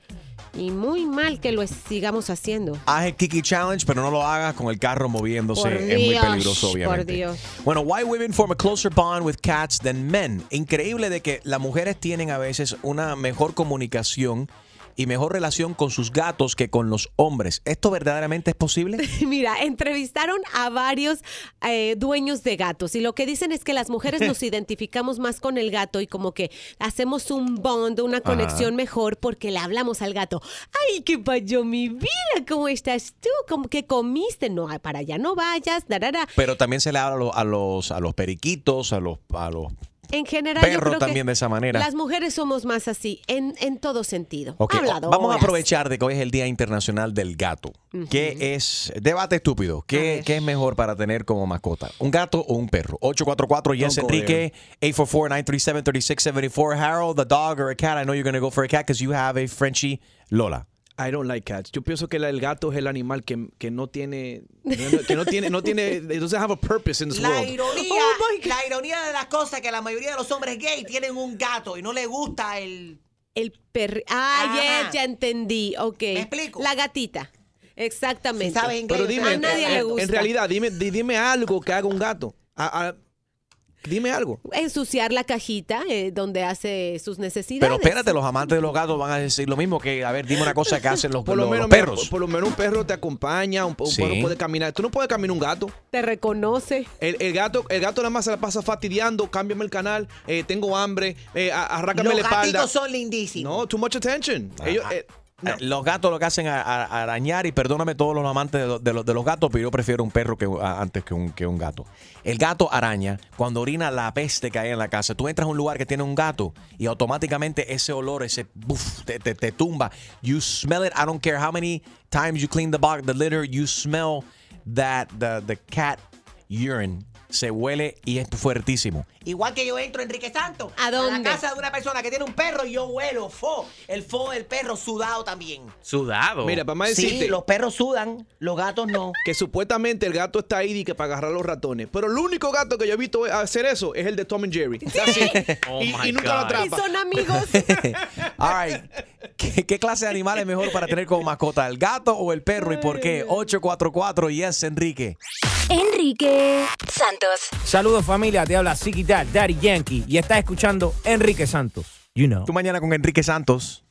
y muy mal que lo sigamos haciendo. Haz el Kiki Challenge, pero no lo hagas con el carro moviéndose. Por es muy Dios, peligroso, obviamente. por Dios. Bueno, why women form a closer bond with cats than men. Increíble de que las mujeres tienen a veces una mejor comunicación y mejor relación con sus gatos que con los hombres. ¿Esto verdaderamente es posible? Mira, entrevistaron a varios eh, dueños de gatos y lo que dicen es que las mujeres nos identificamos más con el gato y como que hacemos un bond, una conexión mejor porque le hablamos al gato. ¡Ay, qué pasó mi vida! ¿Cómo estás tú? ¿Cómo que comiste? No, para allá no vayas. darara. Pero también se le habla a los, a los, a los periquitos, a los, a los En general, yo perros creo que también de esa manera. Las mujeres somos más así, en, en todo sentido. Ok, o- Habladoras. vamos a aprovechar de que hoy es el Día Internacional del Gato. ¿Qué es, debate estúpido, ¿qué, qué es mejor para tener como mascota? ¿Un gato o un perro? 844 Yes Enrique, 844-937-3674. Harold, a dog or a cat? I know you're going to go for a cat because you have a Frenchie Lola. I don't like cats. Yo pienso que la- el gato es el animal que, que no tiene que no tiene no tiene it doesn't have a purpose in this La world. ironía, Oh la ironía de las cosas es que la mayoría de los hombres gay tienen un gato y no les gusta el... El perro. Ah, ya, ya entendí. Ok. ¿Me explico? La gatita. Exactamente. Si sabes inglés, Pero dime, a nadie en, le gusta. en realidad, dime, di- dime algo que haga un gato. A- a- dime algo. Ensuciar la cajita eh, donde hace sus necesidades. Pero espérate, los amantes de los gatos van a decir lo mismo que, a ver, dime una cosa que hacen los, Por lo los- menos los mira, perros. por, por lo menos un perro te acompaña, un, un Sí. perro puede caminar. Tú no puedes caminar un gato. Te reconoce. El, el gato, el gato nada más se la pasa fastidiando, cámbiame el canal, eh, tengo hambre, eh, a- arráncame Los la espalda. gatitos son lindísimos. No, too much attention. Ellos, Ajá. eh, Los gatos lo que hacen es arañar y perdóname todos los amantes de, de de los gatos, pero yo prefiero un perro que, a- antes que un, que un gato. El gato araña cuando orina la peste que hay en la casa. Tú entras a un lugar que tiene un gato y automáticamente ese olor, ese te, te- te tumba. You smell it. I don't care how many times you clean the box, the litter, you smell that the, the cat urine se huele y es fuertísimo. Igual que yo entro, Enrique Santos, ¿A la dónde? casa de una persona que tiene un perro y yo huelo fo. El fo del perro sudado también. Sudado. Mira, para más decirte Sí, los perros sudan, los gatos no. que supuestamente el gato está ahí y que para agarrar los ratones. Pero el único gato que yo he visto hacer eso es el de Tom and Jerry. That's it. Oh y, my y nunca lo God. Y atrapa. son amigos. All right. ¿Qué, qué clase de animal es mejor para tener como mascota, el gato o el perro y por qué? 844 Yes, Enrique. Enrique Santos. Saludos familia, te habla Dad, Daddy Yankee y estás escuchando Enrique Santos. You know. Tú mañana con Enrique Santos.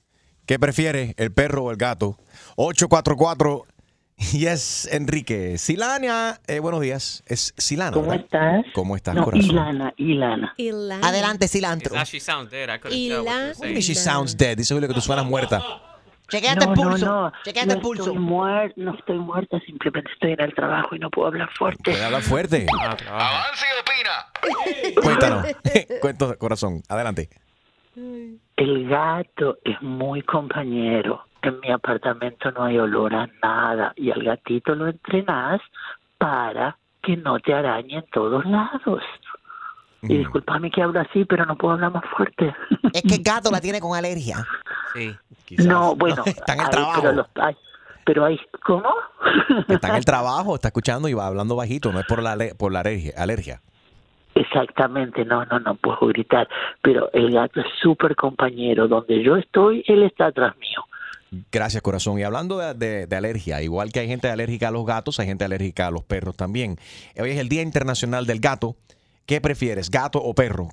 ¿Qué prefieres, el perro o el gato? 844 Yes, Enrique. Silania, eh, buenos días. Es Silana. ¿Cómo ¿verdad? estás? ¿Cómo estás, No, corazón? Ilana, Ilana. Adelante, cilantro. Actually sounds dead. I couldn't tell what you were What do you mean she sounds dead? Dice que tú suenas muerta. Chequéate no, el pulso. No, no, Chequéate no el pulso. Estoy muer- no estoy muerta, simplemente estoy en el trabajo y no puedo hablar fuerte. Puede hablar fuerte. Ah, trabaja. Cuéntanos. Cuéntanos, corazón. Adelante. El gato es muy compañero. En mi apartamento no hay olor a nada y al gatito lo entrenas para que no te arañe en todos lados. Y discúlpame que hablo así, pero no puedo hablar más fuerte. Es que el gato la tiene con alergia. Sí. No, bueno. Está en el trabajo. Pero, los- ay, pero hay, ¿cómo? Está en el trabajo, está escuchando y va hablando bajito. No es por la, por la alergia. alergia. Exactamente, no, no, no puedo gritar, pero el gato es súper compañero. Donde yo estoy, él está atrás mío. Gracias, corazón. Y hablando de, de- de alergia, igual que hay gente alérgica a los gatos, hay gente alérgica a los perros también. Hoy es el Día Internacional del Gato. ¿Qué prefieres, gato o perro?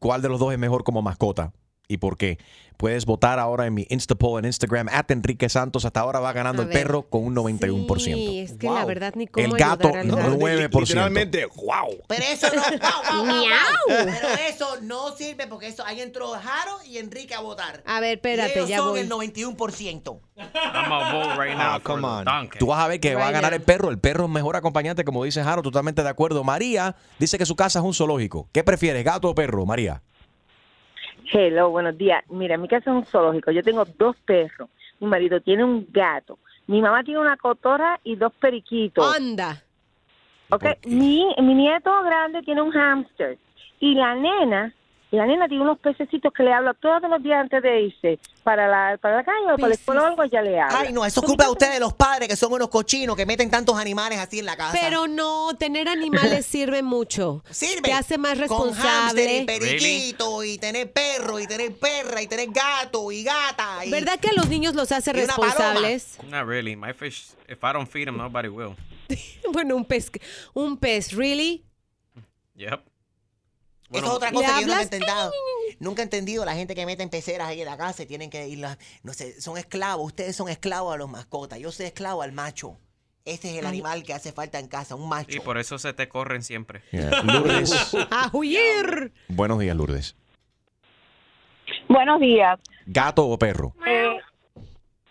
¿Cuál de los dos es mejor como mascota? ¿Y por qué? Puedes votar ahora en mi Instapoll en Instagram, at Enrique Santos. Hasta ahora va ganando A el ver. perro con un 91%. Sí, es que la verdad ni cómo El gato, al gato. 9%. Literalmente, wow. Pero eso no. guau. Miau. Pero eso no sirve porque eso ahí entró Jaro y Enrique a votar. A ver, Y espérate, ellos ya son voy. el 91%. I'm gonna vote right now Ah, come on. donkey. Tú vas a ver que va a ganar now. el perro. El perro es mejor acompañante, como dice Jaro, totalmente de acuerdo. María dice que su casa es un zoológico. ¿Qué prefieres, gato o perro, María? Hello, buenos días. Mira, mi casa es un zoológico. Yo tengo dos perros. Mi marido tiene un gato. Mi mamá tiene una cotorra y dos periquitos. Anda. Ok, mi, mi nieto grande tiene un hámster. Y la nena, la nena tiene unos pececitos que le habla todos los días antes de irse para la, para la calle o para la escuela o algo, ella le habla. Ay, no, eso es culpa de ustedes, los padres, que son unos cochinos que meten tantos animales así en la casa. Pero no, tener animales sirve mucho. Sirve. Te hace más Con hámster y responsable. periquito, y tener perro, y tener perra, y tener gato, y gata. Y... ¿Verdad que a los niños los hace Y responsables? Not really. My fish, if I don't feed them, nobody will. Bueno, un pez, un pez, ¿really? Yep. Eso es otra ¿Le cosa que yo nunca he entendido. Nunca he entendido la gente que mete en peceras ahí en la casa y tienen que ir, la- no sé, son esclavos. Ustedes son esclavos a los mascotas. Yo soy esclavo al macho. Ese es el animal que hace falta en casa, un macho. Y por eso se te corren siempre. Yeah. Lourdes. ¡A huir! Buenos días, Lourdes. Buenos días. ¿Gato o perro? Eh,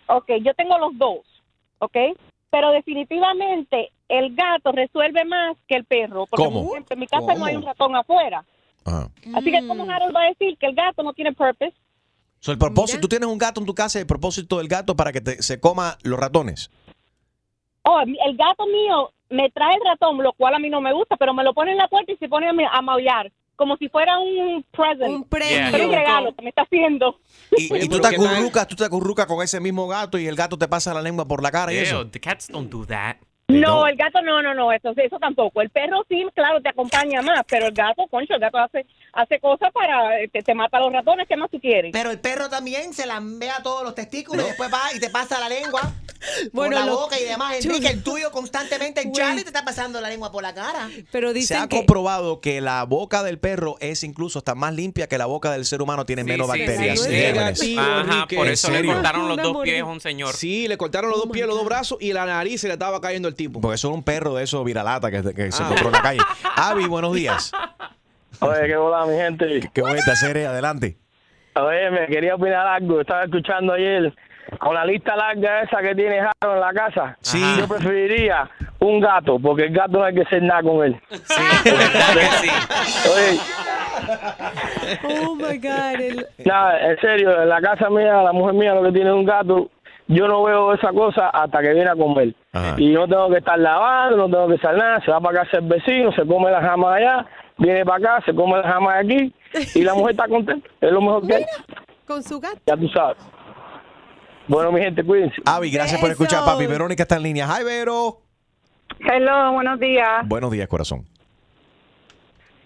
ok, yo tengo los dos, ¿ok? Pero definitivamente el gato resuelve más que el perro. Porque ¿Cómo? en mi casa no hay un ratón afuera. Ajá. Así que como Harold va a decir que el gato no tiene purpose. So, el propósito, tú tienes un gato en tu casa, el propósito del gato para que te- se coma los ratones. Oh, el gato mío me trae el ratón, lo cual a mí no me gusta, pero me lo pone en la puerta y se pone a, ma- a maullar. Como si fuera un present. Un premio. un regalo que me está haciendo. Y, y tú te acurrucas, tú te acurrucas con ese mismo gato y el gato te pasa la lengua por la cara y eso. The cats don't do that. No, el gato no, no, no, eso, eso tampoco. El perro sí, claro, te acompaña más, pero el gato, concho, el gato hace, hace cosas para, te, te mata a los ratones, ¿qué más tú quieres? Pero el perro también se lambea todos los testículos y después va y te pasa la lengua Bueno, por la lo- boca y demás. Enrique, el tuyo constantemente en Charlie te está pasando la lengua por la cara. Pero Se ha comprobado que la boca del perro es incluso hasta más limpia que la boca del ser humano, tiene menos sí, bacterias. sí. Negativo, Ajá, por eso ¿En le cortaron los dos pies a un señor. Sí, le cortaron los dos pies, los dos brazos y la nariz se le estaba cayendo el tipo. Porque eso es un perro de esos viralata que, que se Ah. encontró en la calle. Avi, buenos días. Oye, qué hola, mi gente. Qué bonita serie, adelante. Oye, me quería opinar algo. Estaba escuchando ayer con la lista larga esa que tiene Jaro en la casa. Sí. Yo preferiría un gato, porque el gato no hay que hacer nada con él. Oye, Oh my God. el- nada, en serio, en la casa mía, la mujer mía lo que tiene es un gato yo no veo esa cosa hasta que viene a comer. Ajá. Y no tengo que estar lavando, no tengo que hacer nada. Se va para casa el vecino, se come la jama allá, viene para acá, se come la jama de aquí y la mujer está contenta. Es lo mejor que hay. Con su gato. Ya tú sabes. Bueno, mi gente, cuídense. Avi, gracias por escuchar, papi. Verónica está en línea. Hi, Vero. Hello, buenos días. Buenos días, corazón.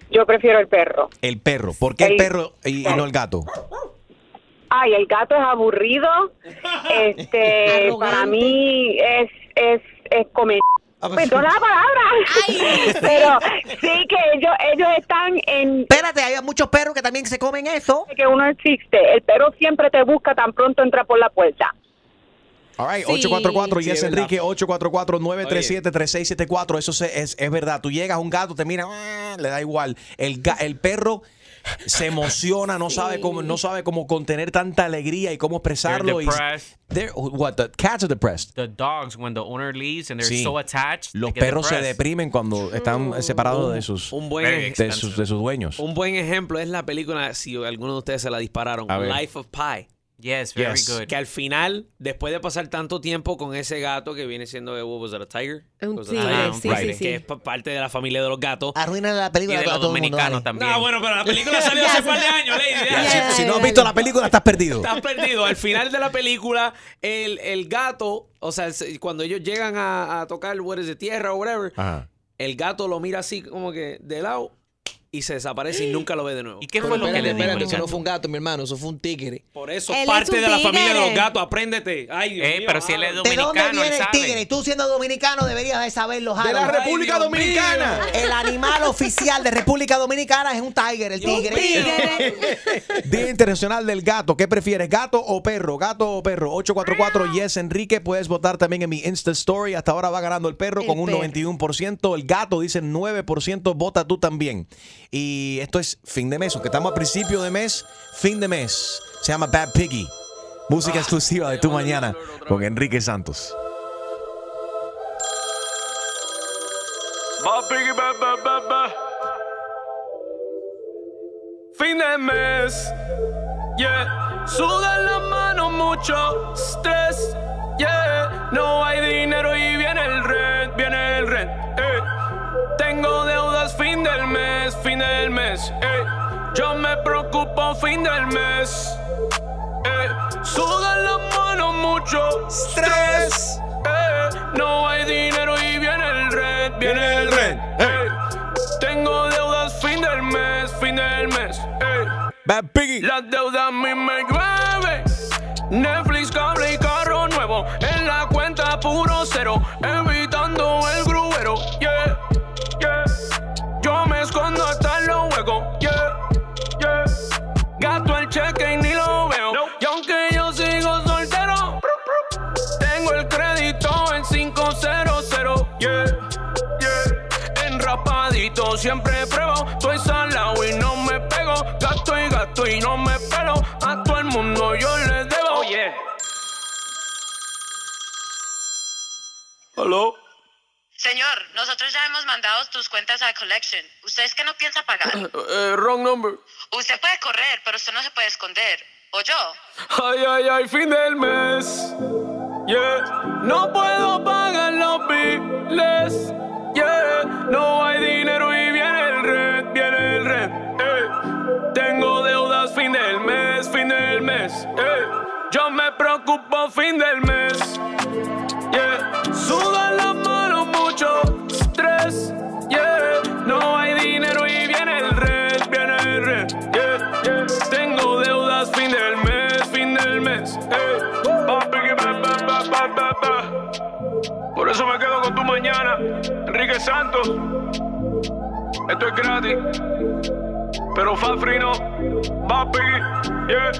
Yo prefiero el perro. El perro. ¿Por qué el, El- perro y, y no el gato? Ay, el gato es aburrido. Este, para mí es es es comer. Perdona la palabra. Pero sí que ellos ellos están en Espérate, hay muchos perros que también se comen eso. que uno existe. El perro siempre te busca tan pronto entra por la puerta. All right, Sí. 844 Sí, Yes es verdad. Enrique, 844-937-3674. Eso es, es verdad. Tú llegas, un gato te mira, "Ah", le da igual. El, el perro se emociona, no sabe cómo no sabe cómo contener tanta alegría y cómo They're expresarlo. y- depressed. they're- what the cats are depressed. The dogs, when the owner leaves and they're Sí. so attached, Los they perros se depressed. deprimimen cuando están separados de sus un buen de sus, de sus dueños. Un buen ejemplo es la película, si alguno de ustedes se la dispararon. Life of Pi. Yes, very Yes. good. Que al final, después de pasar tanto tiempo con ese gato que viene siendo, what was it, a tiger? Un a sí, sí, sí. Que es pa- parte de la familia de los gatos. Arruinan la Y película de los todo el mundo. dominicanos también. No, bueno, pero la película salió hace par de años, Lady. Ya. si- no has visto la película, estás perdido. Estás perdido. Al final de la película, el, el gato, o sea, se- cuando ellos llegan a, a tocar, is it, tierra o whatever, Ajá. el gato lo mira así como que de lado y se desaparece y nunca lo ve de nuevo. ¿Y qué Pero fue lo que le dijo espérate, el eso no gato? fue un gato, mi hermano, eso fue un tigre. Por eso, Él es parte un de la familia de los tigre. gatos, apréndete. Ay, Dios Eh, mío, pero si él es ah. ¿De dónde dominicano, él viene el sabe. tigre? Tú siendo dominicano deberías de saberlo, De la Harold. República Dios Dominicana. mío. El animal oficial de República Dominicana es un tiger, el tigre. Día Internacional del Gato. ¿Qué prefieres, gato o perro? Gato o perro. 844 Yes Enrique. Puedes votar también en mi Insta Story. Hasta ahora va ganando el perro El con un perro. 91%. El gato dice 9%. Vota tú también. Y esto es fin de mes, aunque estamos a principio de mes, fin de mes. Se llama Bad Piggy. Música exclusiva de tu mañana con Enrique Santos. Va, piggy, ba, ba, ba, ba. Fin de mes, yeah. Sudan las manos mucho estrés, yeah. No hay dinero y viene el del mes, fin del mes, eh. Yo me preocupo fin del mes, eh. Sudan las manos mucho estrés. No hay dinero y viene el rent, viene el eh. Tengo deudas fin del mes, fin del mes. Bad Piggy. Las deudas a mí me llueve. Netflix, cable y carro nuevo. En la cuenta puro cero. Evitando rapadito siempre pruebo. Estoy salado y no me pego. Gasto y gasto y no me pelo. A todo el mundo yo le debo. Oye. ¿Aló? Señor, nosotros ya hemos mandado tus cuentas a Collection. ¿Usted es que no piensa pagar? Eh, wrong number. Usted puede correr, pero usted no se puede esconder. ¿O yo? Ay, ay, ay, fin del mes. Yeah. No puedo pagar los biles. No hay dinero y viene el rent, viene el rent. eh. Tengo deudas fin del mes, fin del mes. eh. Yo me preocupo fin del mes. Yeah. Sudan las manos mucho estrés. Yeah. No hay dinero y viene el rent, viene el rent. Yeah, yeah. Tengo deudas fin del mes, fin del mes. Eh. Por eso me quedo con tu mañana, Santos. Esto es gratis, pero fa free no. Biggie, yeah.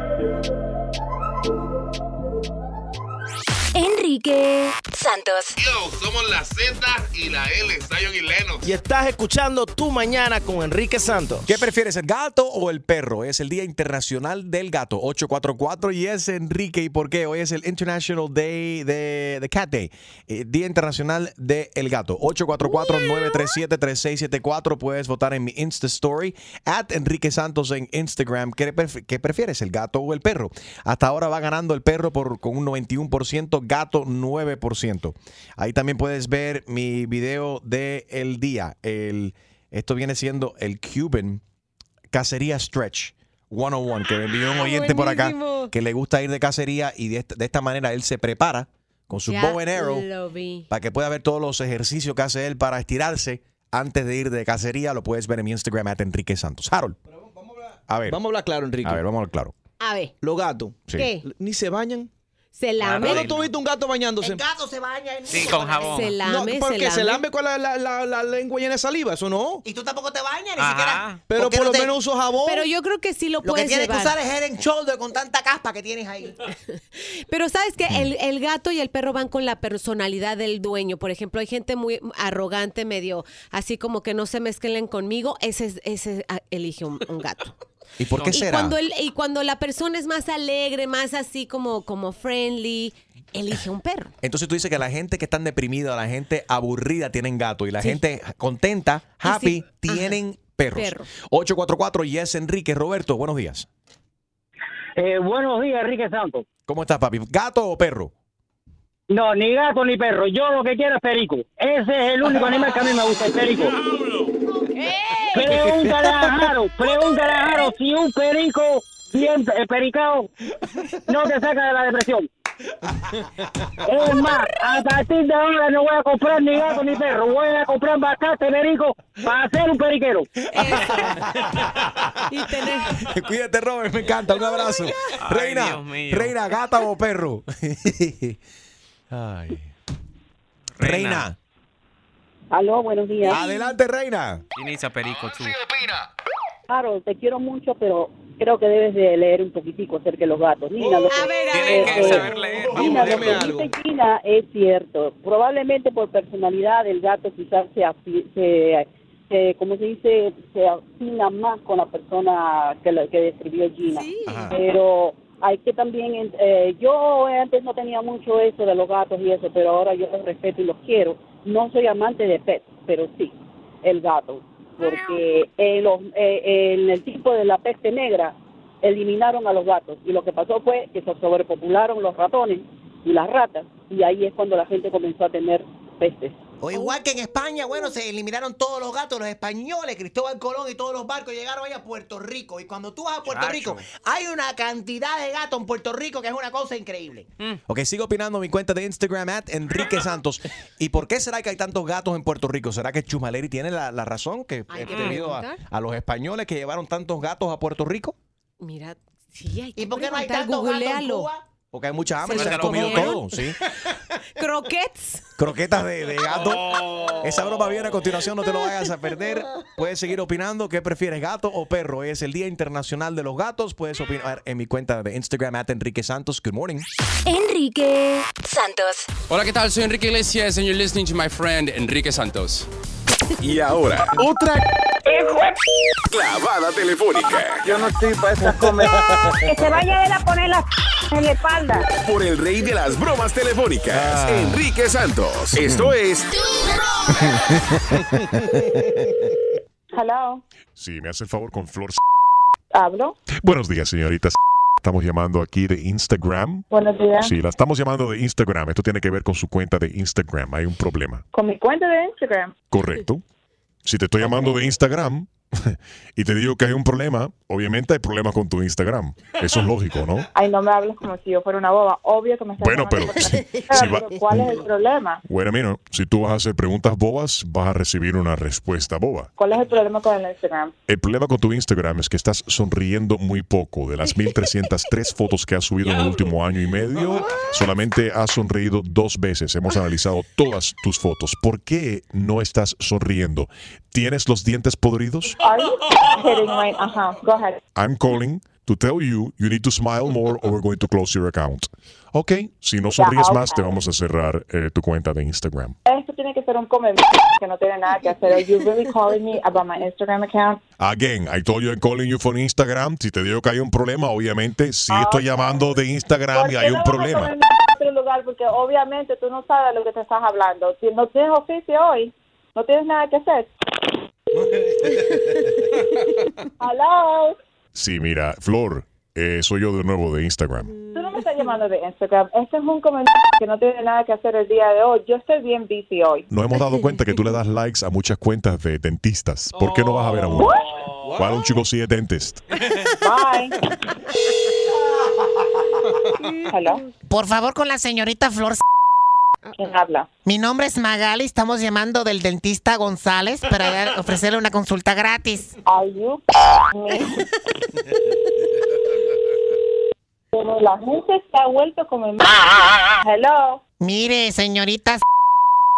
Enrique Santos. Yo, somos la Z y la L, Zion y Lennox. Y estás escuchando Tu Mañana con Enrique Santos. ¿Qué prefieres, el gato o el perro? Es el Día Internacional del Gato, 844, y es Enrique. ¿Y por qué? Hoy es el International Day de the Cat Day, eh, Día Internacional del Gato. 844-937-3674. Puedes votar en mi Insta Story, at Enrique Santos en Instagram. ¿Qué, pref- qué prefieres, el gato o el perro? Hasta ahora va ganando el perro por, con un 91%, gato 9%. Ahí también puedes ver mi video del el día. El, esto viene siendo el Cuban Cacería Stretch 101, que me envió un oyente por acá que le gusta ir de cacería y de esta, de esta manera él se prepara con su Ya bow and arrow para que pueda ver todos los ejercicios que hace él para estirarse antes de ir de cacería. Lo puedes ver en mi Instagram, at Enrique Santos. Harold. A ver. Vamos a hablar claro, Enrique. A ver, vamos a hablar claro. A ver, Los gatos. Sí. ¿qué? Ni se bañan. Se lame. ¿Cuándo tú viste un gato bañándose? El gato se baña en Sí, con jabón. Se No, lame, porque se se lame. con la, la- la- la lengua llena de saliva, eso no. Y tú tampoco te bañas, ni Ajá. siquiera. Pero ¿Por no lo te- menos uso jabón. Pero yo creo que sí lo Lo que puedes tienes que llevar. usar es head and shoulder con tanta caspa que tienes ahí. Pero sabes que el, el gato y el perro van con la personalidad del dueño. Por ejemplo, hay gente muy arrogante, medio así como que no se mezclen conmigo. Ese, es- ese ah, elige un, un gato. ¿Y por qué y será? cuando, el- y cuando la persona es más alegre, más así como, como friendly, elige un perro. Entonces tú dices que la gente que están deprimida, la gente aburrida tienen gato y la gente contenta, happy, sí. Ajá. tienen perros. Perro. 844 Yes Enrique. Roberto, buenos días. Eh, buenos días, Enrique Santos. ¿Cómo estás, papi? ¿Gato o perro? No, ni gato ni perro. Yo lo que quiero es perico. Ese es el único animal que a mí me gusta, el perico. Pregúntale a Jaro, pregúntale a Jaro si un perico bien eh, pericado no te saca de la depresión. Es más, a partir de ahora no voy a comprar ni gato ni perro. Voy a comprar bastante perico para hacer un periquero. Y tener... Cuídate, Robert, me encanta. Un abrazo. Reina, Dios mío. Reina, gata o perro. Ay. Reina. Aló, buenos días. Adelante, Reina. He needs a perico too. Claro, te quiero mucho, pero creo que debes de leer un poquitico acerca de los gatos. Nina, lo que, A ver, a ver. que saber leer. Nina, lo dime que algo. dice Gina es cierto. Probablemente por personalidad el gato quizás se, afi- se, se como se dice, se afina más con la persona que, la- que describió Gina. Ajá. Pero hay que también, eh, yo antes no tenía mucho eso de los gatos y eso, pero ahora yo los respeto y los quiero. No soy amante de pets, pero sí, el gato. Porque en, los, eh, en el tipo de la peste negra eliminaron a los gatos y lo que pasó fue que se sobrepopularon los ratones y las ratas y ahí es cuando la gente comenzó a tener pestes. O igual que en España, bueno, se eliminaron todos los gatos, los españoles, Cristóbal Colón y todos los barcos llegaron ahí a Puerto Rico. Y cuando tú vas a Puerto Chacho. Rico, hay una cantidad de gatos en Puerto Rico que es una cosa increíble. Ok, sigo opinando mi cuenta de Instagram, at Enrique Santos. ¿Y por qué será que hay tantos gatos en Puerto Rico? ¿Será que Chumaleri tiene la, la razón? Que Hay eh, que debido a, preguntar. a los españoles que llevaron tantos gatos a Puerto Rico? Mira, sí, hay que ¿Y por qué no hay preguntar, tantos gatos en googlealo. Cuba? Porque hay mucha hambre y ¿Se se han comido todo, ¿sí? Croquets. Croquetas de, de gato. Esa broma viene a continuación, no te lo vayas a perder. Puedes seguir opinando. ¿Qué prefieres, gato o perro? Es el Día Internacional de los Gatos. Puedes opinar en mi cuenta de Instagram, at Enrique Santos. Good morning. Enrique Santos. Hola, ¿qué tal? Soy Enrique Iglesias and you're listening to my friend Enrique Santos. Y ahora, otra clavada telefónica Yo no estoy para esas comer. Que se vaya él a poner la en la espalda. por el rey de las bromas telefónicas, Enrique Santos. Esto es Hello. Sí, me hace el favor con Flor. ¿Hablo? Buenos días, señoritas. Estamos llamando aquí de Instagram. Buenos días. Sí, la estamos llamando de Instagram. Esto tiene que ver con su cuenta de Instagram. Hay un problema. Con mi cuenta de Instagram. Correcto. Si te estoy llamando de Instagram y te digo que hay un problema, obviamente hay problemas con tu Instagram. Eso es lógico, ¿no? Ay, no me hables como si yo fuera una boba. Obvio que me estás Bueno, pero si- teléfono, si va- pero ¿Cuál es el problema? Bueno, mira, si tú vas a hacer preguntas bobas, vas a recibir una respuesta boba. ¿Cuál es el problema con el Instagram? El problema con tu Instagram es que estás sonriendo muy poco. De las 1303 fotos que has subido en el último año y medio, solamente has sonreído dos veces. Hemos analizado todas tus fotos. ¿Por qué no estás sonriendo? ¿Tienes los dientes podridos? Are you kidding right? Ajá, go ahead. I'm calling to tell you you need to smile more or we're going to close your account. Ok, si no sonríes más, te vamos a cerrar eh, tu cuenta de Instagram. Esto tiene que ser un comentario que no tiene nada que hacer. Are you really calling me about my Instagram account? Again, I told you I'm calling you from Instagram. Si te digo que hay un problema, obviamente, sí estoy llamando de Instagram y hay un problema. En otro lugar, porque obviamente tú no sabes lo que te estás hablando. Si no tienes oficio hoy, no tienes nada que hacer. Hello. Sí, mira, Flor, eh, soy yo de nuevo de Instagram. Tú no me estás llamando de Instagram. Este es un comentario que no tiene nada que hacer el día de hoy. Yo estoy bien busy hoy. Nos hemos dado cuenta que tú le das likes a muchas cuentas de dentistas. ¿Por qué no vas a ver a uno? Don't you go see a dentist? Bye. Hello. Por favor, con la señorita Flor. ¿Quién habla? Mi nombre es Magali, estamos llamando del dentista González para dar- ofrecerle una consulta gratis. Are you me? Pero la gente se ha vuelto como... en- Hello. Mire, señorita,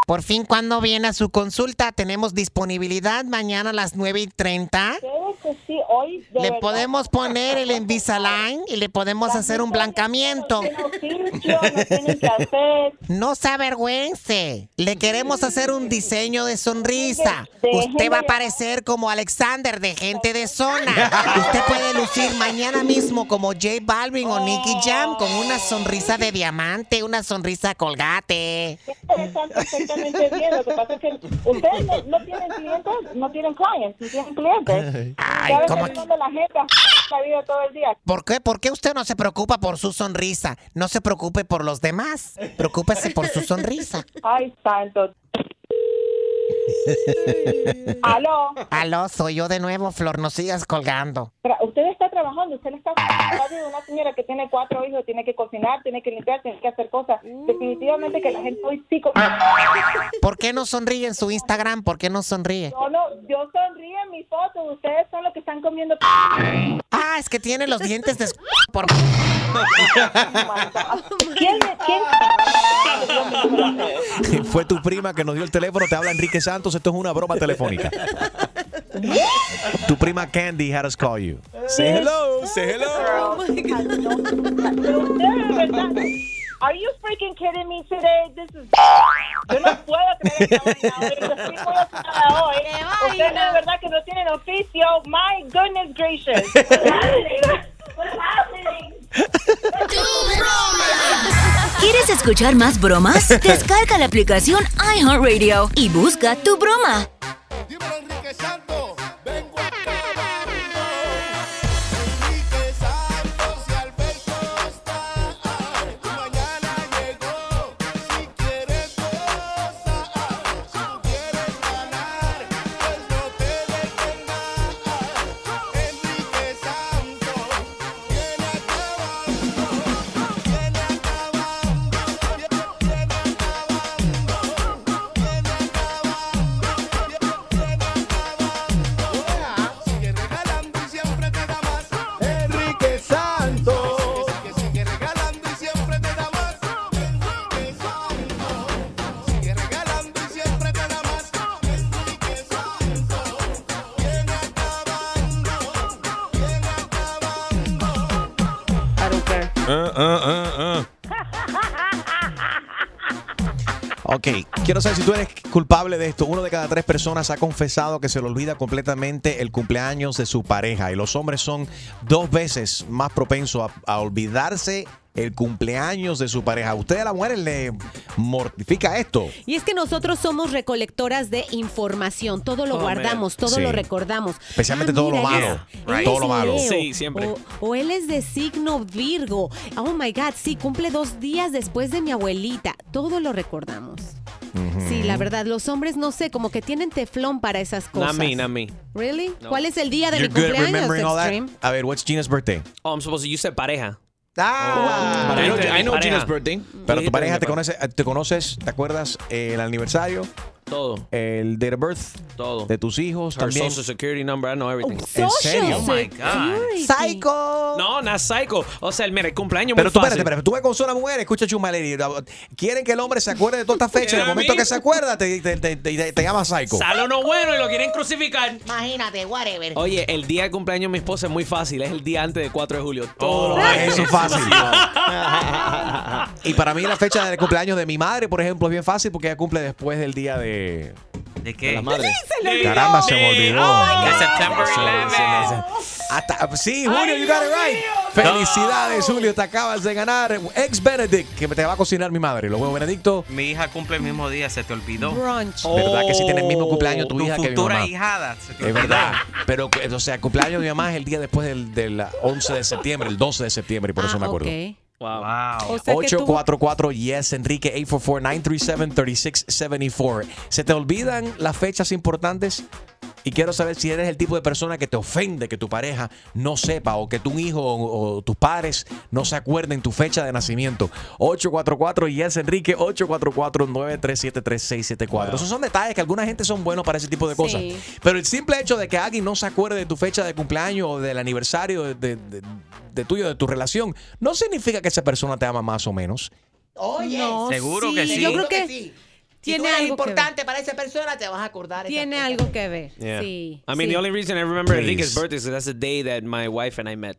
por fin, ¿cuándo viene a su consulta? Tenemos disponibilidad mañana a las 9 y 30. Creo que sí, hoy de Le verdad. podemos poner el Invisalign y le podemos hacer un blancamiento. No se avergüence. Le queremos hacer un diseño de sonrisa. Usted va a parecer como Alexander de gente de zona. Usted puede lucir mañana mismo como J Balvin o Nicky Jam con una sonrisa de diamante, una sonrisa colgate. Están perfectamente bien. Lo que pasa es que ustedes no, no tienen clientes, no tienen clientes, no tienen clientes. Ay, ¿Sabes ¿cómo que manda la gente a la vida todo el día? ¿Por qué? ¿Por qué usted no se preocupa por su sonrisa? No se preocupe por los demás. Preocúpese por su sonrisa. Ay, santo. Aló. Aló, soy yo de nuevo, Flor. No sigas colgando. Pero usted está trabajando, usted le está de una señora que tiene cuatro hijos, tiene que cocinar, tiene que limpiar, tiene que hacer cosas. Definitivamente que la gente hoy sí... ¿Por qué no sonríe en su Instagram? ¿Por qué no sonríe? No, no, yo sonrío en mis fotos, ustedes son los que están comiendo... Ah, es que tiene los dientes de... Por... ¿Quién, quién? Fue tu prima que nos dio el teléfono, te habla Enrique Santos, esto es una broma telefónica. Tu prima Candy had us call you. Say hello, say hello. Ustedes, de verdad, Are you freaking kidding me today? This is... Yo no puedo creer esta vaina hoy. Estoy ocupada hoy. Ustedes de verdad que no tienen oficio. My goodness gracious. ¿Quieres escuchar más bromas? Descarga la aplicación iHeartRadio y busca tu broma. Si tú eres culpable de esto. Uno de cada tres personas ha confesado que se le olvida completamente el cumpleaños de su pareja y los hombres son dos veces más propensos a olvidarse el cumpleaños de su pareja. ¿A usted a las mujeres le mortifica esto? Y es que nosotros somos recolectoras de información. Todo lo Oh, guardamos, man. todo Sí. lo recordamos. Especialmente Ah, todo lo mira, malo. Right. Todo lo malo. Leo. Sí, siempre. O, o él es de signo Virgo. Oh my God, sí, cumple dos días después de mi abuelita. Todo lo recordamos. Sí, la verdad, los hombres no sé, como que tienen teflón para esas cosas. Not me, not me. Really? No. ¿Cuál es el día de You're mi good at cumpleaños, remembering all that. A ver, what's Gina's birthday? Oh, I'm supposed to. You said pareja. Ah, I know, I know Pareja. Gina's birthday. Pero tu pareja te conoce, te conoces, ¿te acuerdas eh, el aniversario? Todo. el date of birth Todo. de tus hijos Her también. social security number, I know everything. ¿En serio? Oh my God. Psycho. No, no es psycho. O sea, el, mira, el cumpleaños Pero muy tú, fácil. espérate, espérate, tú ves con sola mujer, escucha Chumaleri. Quieren que el hombre se acuerde de todas estas fechas. En el momento que se acuerda, te, te, te, te- te llama psycho. Sale uno bueno y lo quieren crucificar. Imagínate, whatever. Oye, el día de cumpleaños de mi esposa es muy fácil. Es el día antes del 4 de julio. Todo lo Eso es fácil. y para mí la fecha del cumpleaños de mi madre, por ejemplo, es bien fácil porque ella cumple después del día de... ¿De qué? la madre. Caramba, se me olvidó. De September 11. Hasta, sí, Julio, you got it right. Felicidades, Julio, te acabas de ganar ex Benedict, que te va a cocinar mi madre. Los huevos Benedicto. Mi hija cumple el mismo día, se te olvidó. Brunch. ¿Verdad que sí tiene el mismo cumpleaños tu, Tu hija que mi futura mamá? hijada. se te Es olvidó. verdad. Pero, o sea, el cumpleaños de mi mamá es el día después del, del 11 de septiembre, el 12 de septiembre, y por eso Ah, me acuerdo. ok. Wow. O sea que tú- 844 Yes Enrique 844-937-3674. ¿Se te olvidan las fechas importantes? Y quiero saber si eres el tipo de persona que te ofende que tu pareja no sepa o que tu hijo o, o tus padres no se acuerden tu fecha de nacimiento. 844 Yes Enrique 844-937-3674. Esos son detalles que alguna gente son buenos para ese tipo de cosas. Sí. Pero el simple hecho de que alguien no se acuerde de tu fecha de cumpleaños o del aniversario de, de- de- de tuyo, de tu relación, no significa que esa persona te ama más o menos. Oye, No, Seguro que sí. Yo creo que, sí. tiene si tú eres algo importante para esa persona, te vas a acordar. esa Tiene fecha. algo que ver. Yeah. Sí. I mean, sí. the only reason I remember Please. Enrique's birthday is that's the day that my wife and I met.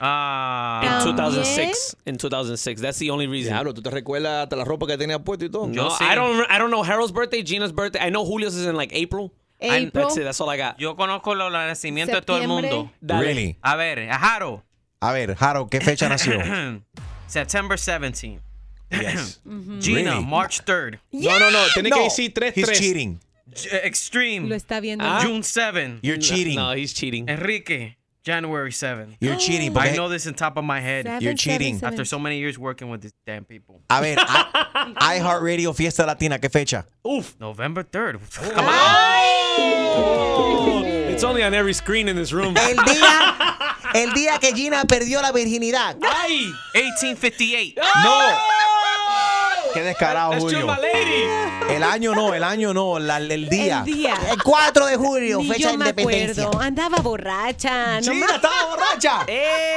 Ah. In También. 2006. In 2006. That's the only reason. Claro, tú te recuerdas hasta la ropa que tenía puesto y todo. No, sí. I don't. I don't know Harold's birthday, Gina's birthday. I know Julio's is in like April. April. That's it. That's all I got. Yo conozco los nacimientos de todo el mundo. Dale. Really? A ver, Jaro. A ver, Jaro, ¿qué fecha nació? September 17. Yes. Gina, Really? March 3rd. No, no, no. Tiene No, que decir 3 He's 3. cheating. J- Extreme. Lo está viendo. Ah. June 7. You're cheating. No, he's cheating. Enrique, January 7. You're cheating. I know this on top of my head. Seven, You're cheating. seven. After so many years working with these damn people. A ver, I- iHeartRadio Fiesta Latina, ¿qué fecha? Oof. November 3rd. Come on. It's only on every screen in this room. El día, el día que Gina perdió la virginidad. Ay. 1858. No. Qué descarado, That's Julio. El año no, el año no, la- el día. El día. El 4 de julio, Ni fecha de yo me independencia. acuerdo. Andaba borracha. No estaba borracha.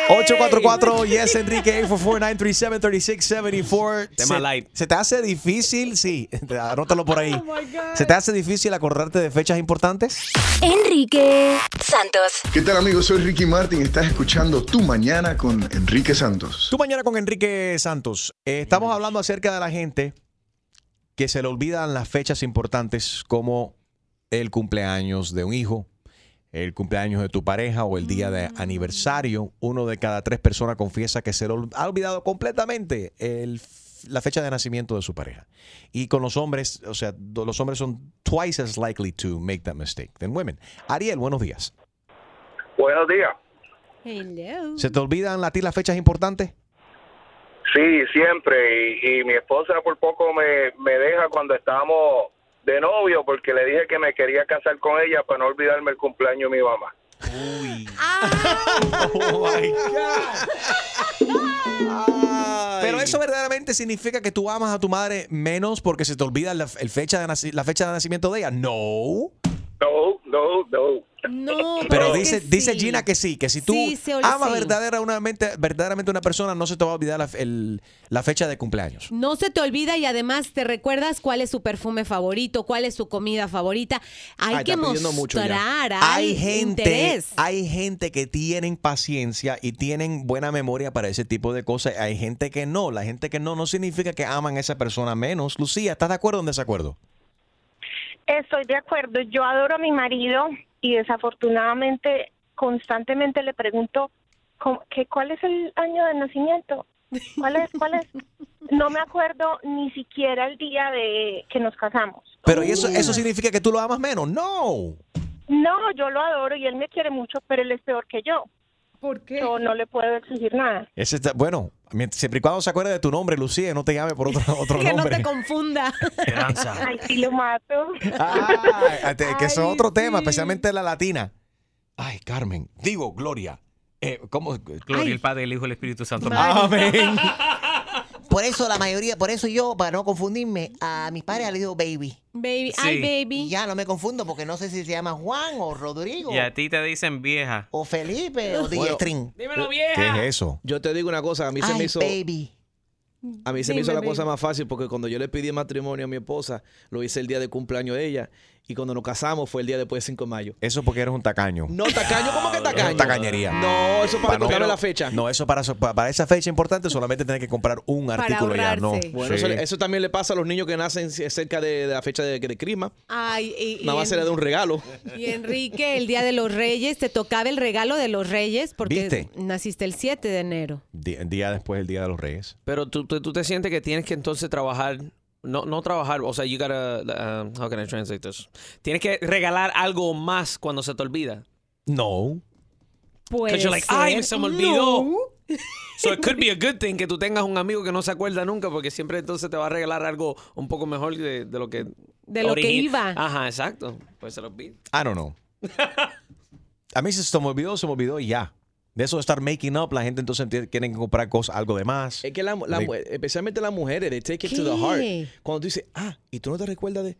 844 Yes Enrique 844-937-3674. Tema Se- light. ¿Se te hace difícil? Sí, anótalo por ahí. ¿Se te hace difícil acordarte de fechas importantes? Enrique Santos. ¿Qué tal amigos? Soy Ricky Martin. Estás escuchando Tu Mañana con Enrique Santos. Tú mañana con Enrique Santos. Eh, estamos hablando acerca de la gente que se le olvidan las fechas importantes como el cumpleaños de un hijo, el cumpleaños de tu pareja o el día de aniversario. Uno de cada tres personas confiesa que se le ha olvidado completamente el- la fecha de nacimiento de su pareja. Y con los hombres, o sea, los hombres son twice as likely to make that mistake than women. Ariel, buenos días. Buenos días. Hello. ¿Se te olvidan a ti las fechas importantes? Sí, siempre. Y, y mi esposa por poco me, me deja cuando estábamos de novio porque le dije que me quería casar con ella para no olvidarme el cumpleaños de mi mamá. Oh my God. Pero eso verdaderamente significa que tú amas a tu madre menos porque se te olvida la, el fecha de la fecha de nacimiento de ella. No. No, no, no. No, Pero dice, dice. Gina que sí, que si tú Sí, amas sí. verdaderamente, verdaderamente una persona, no se te va a olvidar la, el- la fecha de cumpleaños. No se te olvida y además te recuerdas cuál es su perfume favorito, cuál es su comida favorita. Hay Ay, que mostrar, hay, Hay gente, interés. hay gente que tienen paciencia y tienen buena memoria para ese tipo de cosas. Hay gente que no. La gente que no no significa que aman a esa persona menos. Lucía, ¿estás de acuerdo o en desacuerdo? Estoy de acuerdo. Yo adoro a mi marido y desafortunadamente constantemente le pregunto ¿cómo- que, cuál es el año de nacimiento. ¿Cuál es? ¿Cuál es? No me acuerdo ni siquiera el día de que nos casamos. Pero ¿y eso, eso significa que tú lo amas menos. No. No, yo lo adoro y él me quiere mucho, pero él es peor que yo. ¿Por qué? Yo no le puedo exigir nada. Ese está- bueno, siempre y cuando se acuerde de tu nombre, Lucía, y no te llame por otro, otro que no nombre. te confunda. Ay, sí lo mato. Ay, te- que eso es otro tema, especialmente la latina. Ay, Carmen. Digo, Gloria. Eh, ¿Cómo? Gloria al Padre, el Hijo y el Espíritu Santo. Amén. Por eso la mayoría, por eso yo, para no confundirme, a mis padres les digo baby. Baby, ay, baby. Y ya no me confundo porque no sé si se llama Juan o Rodrigo Y a ti te dicen vieja. o Felipe o Bueno. Diestrin. Dímelo, ¿Qué es eso? Yo te digo una cosa, a mí se Ay, me hizo... baby. A mí se me hizo la cosa más fácil porque cuando yo le pedí matrimonio a mi esposa, lo hice el día de cumpleaños de ella. Y cuando nos casamos fue el día después de 5 de mayo. Eso porque eres un tacaño. No, tacaño, ¿cómo que tacaño? Tacañería. No, eso para comprarme la fecha. No, eso para, para, para esa fecha importante solamente tienes que comprar un artículo ya, no. Bueno, Sí. eso, eso también le pasa a los niños que nacen cerca de, de la fecha de, de Crisma. Ay, y, Nada más se le da un regalo. y Enrique, el día de los Reyes, te tocaba el regalo de los Reyes porque ¿Viste? naciste el 7 de enero. Día después del Día de los Reyes. Pero tú, tú, tú te sientes que tienes que entonces trabajar. No, no trabajar, o sea, you gotta, uh, how can I translate this? Tienes que regalar algo más cuando se te olvida. No. Because you're like, ser. ay, se me olvidó. No. So it could be a good thing que tú tengas un amigo que no se acuerda nunca porque siempre entonces te va a regalar algo un poco mejor de, de lo que... De lo que iba. Ajá, exacto. Pues se lo olvida. I don't know. A mí si se me olvidó, se me olvidó y ya. De eso de estar making up, la gente entonces tiene que comprar cosas, algo de más. Es que la, la especialmente las mujeres, they take it to the heart. Cuando tú dices, ah, y tú no te recuerdas de...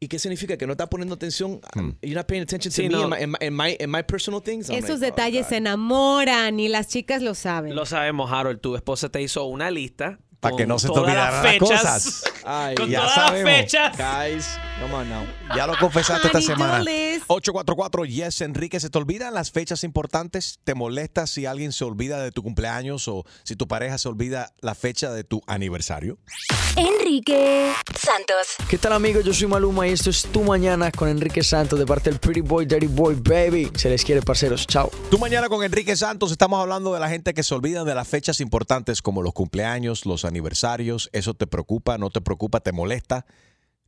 ¿Y qué significa? Que no estás poniendo atención. You're not paying attention to Sí, me no. and my, and my, and my, personal things. I'm Esos like, oh, detalles se enamoran y las chicas lo saben. Lo sabemos, Harold. Tu esposa te hizo una lista. Para que no se te olvidaran las fechas. cosas. Ay, con ya todas sabemos. las fechas. Guys, come on now. Ya lo confesaste esta semana. Jules. 844 Yes Enrique, ¿se te olvidan las fechas importantes? ¿Te molesta si alguien se olvida de tu cumpleaños o si tu pareja se olvida la fecha de tu aniversario? Enrique Santos. ¿Qué tal amigos? Yo soy Maluma y esto es Tu Mañana con Enrique Santos de parte del Pretty Boy, Dirty Boy, Baby. Se les quiere, parceros. Chao. Tu mañana con Enrique Santos estamos hablando de la gente que se olvida de las fechas importantes como los cumpleaños, los aniversarios. ¿Eso te preocupa? ¿No te preocupa? ¿Te molesta?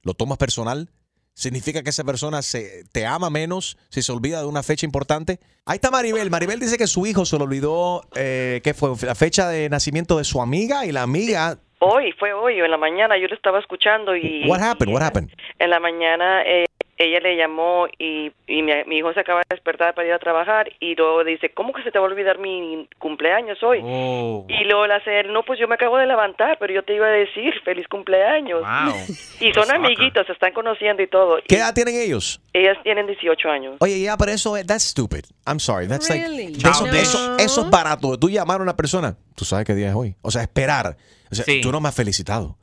¿Lo tomas personal? ¿Significa que esa persona se, te ama menos si se olvida de una fecha importante? Ahí está Maribel. Maribel dice que su hijo se le olvidó, eh, ¿qué fue? La fecha de nacimiento de su amiga y la amiga... Hoy, fue hoy, en la mañana, yo lo estaba escuchando y What happened? What happened? en la mañana eh, ella le llamó y, y mi, mi hijo se acaba de despertar para ir a trabajar y luego dice, ¿cómo que se te va a olvidar mi cumpleaños hoy? Oh. Y luego le hace él, no, pues yo me acabo de levantar, pero yo te iba a decir feliz cumpleaños. Wow. Y son amiguitos, se están conociendo y todo. ¿Qué edad tienen ellos? Ellas tienen 18 años. Oye, ya, pero eso, that's stupid. I'm sorry. That's Really? like, eso, No. eso, eso es barato. Tú llamar a una persona, tú sabes qué día es hoy. O sea, esperar. O sea, Sí. tú no me has felicitado.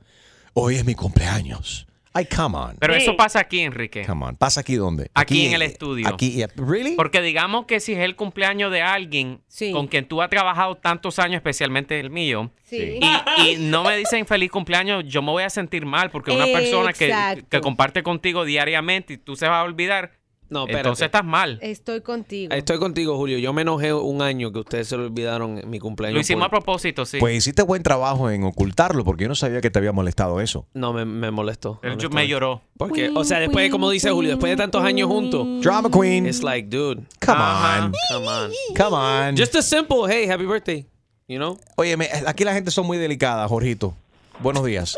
Hoy es mi cumpleaños. Ay, come on. Pero eso pasa aquí, Enrique. Come on. ¿Pasa aquí dónde? Aquí, en el estudio. Aquí, yeah. ¿really? Porque digamos que si es el cumpleaños de alguien con quien tú has trabajado tantos años, especialmente el mío, Sí. y, y no me dicen feliz cumpleaños, yo me voy a sentir mal porque una persona que, que comparte contigo diariamente y tú se vas a olvidar, No, espérate. entonces estás mal. Estoy contigo. Estoy contigo, Julio. Yo me enojé un año que ustedes se lo olvidaron en mi cumpleaños. Lo hicimos por- a propósito, sí. Pues hiciste buen trabajo en ocultarlo porque yo no sabía que te había molestado eso. No, me, me molestó. Él me lloró. Porque, o sea, después, como dice Julio, después de tantos años juntos. Drama queen. It's like, dude. Come on. Come on. Come on. Just a simple, hey, happy birthday. You know? Oye, aquí la gente son muy delicada, Jorgito. Buenos días.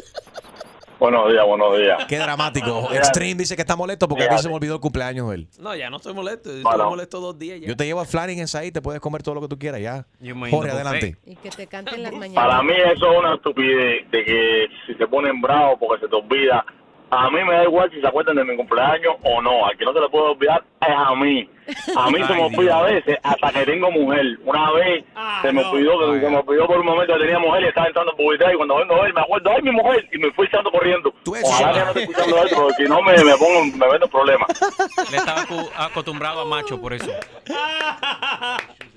Buenos días, buenos días. Qué dramático. Extreme dice que está molesto porque aquí se me olvidó el cumpleaños de él. No, ya no estoy molesto. Estoy Bueno. molesto dos días ya. Yo te llevo a Flanagan's ahí, te puedes comer todo lo que tú quieras ya. Yo me Jorge, adelante. Y que te canten las mañanas. Para mí eso es una estupidez de que si te ponen bravo porque se te olvida. A mí me da igual si se acuerdan de mi cumpleaños o no. Al que no se le puede olvidar es a mí. A mí se me olvida a veces hasta que tengo mujer. Una vez se me olvidó que se me olvidó por un momento que tenía mujer y estaba entrando en publicidad y cuando vengo a ver me acuerdo, ay mi mujer, y me fui echando corriendo. Ojalá que no esté escuchando esto porque si no me, me pongo, me meto en problemas. Le estaba acostumbrado a macho por eso.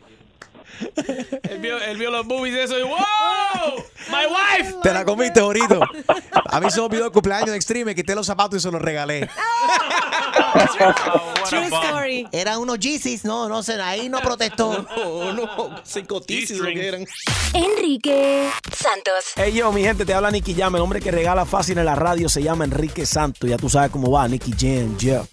Él vio, él vio los movies y eso y ¡Wow! ¡My wife! Te la comiste, Jorito. A mí se me olvidó el cumpleaños de Extreme, me quité los zapatos y se los regalé. True story. Eran unos Yeezys, no, no sé, ahí no protestó. No, no, cinco tisis lo que eran. Enrique Santos. Hey yo, mi gente, te habla Nicky Jam. El hombre que regala fácil en la radio se llama Enrique Santos. Ya tú sabes cómo va, Nicky Jam, yeah.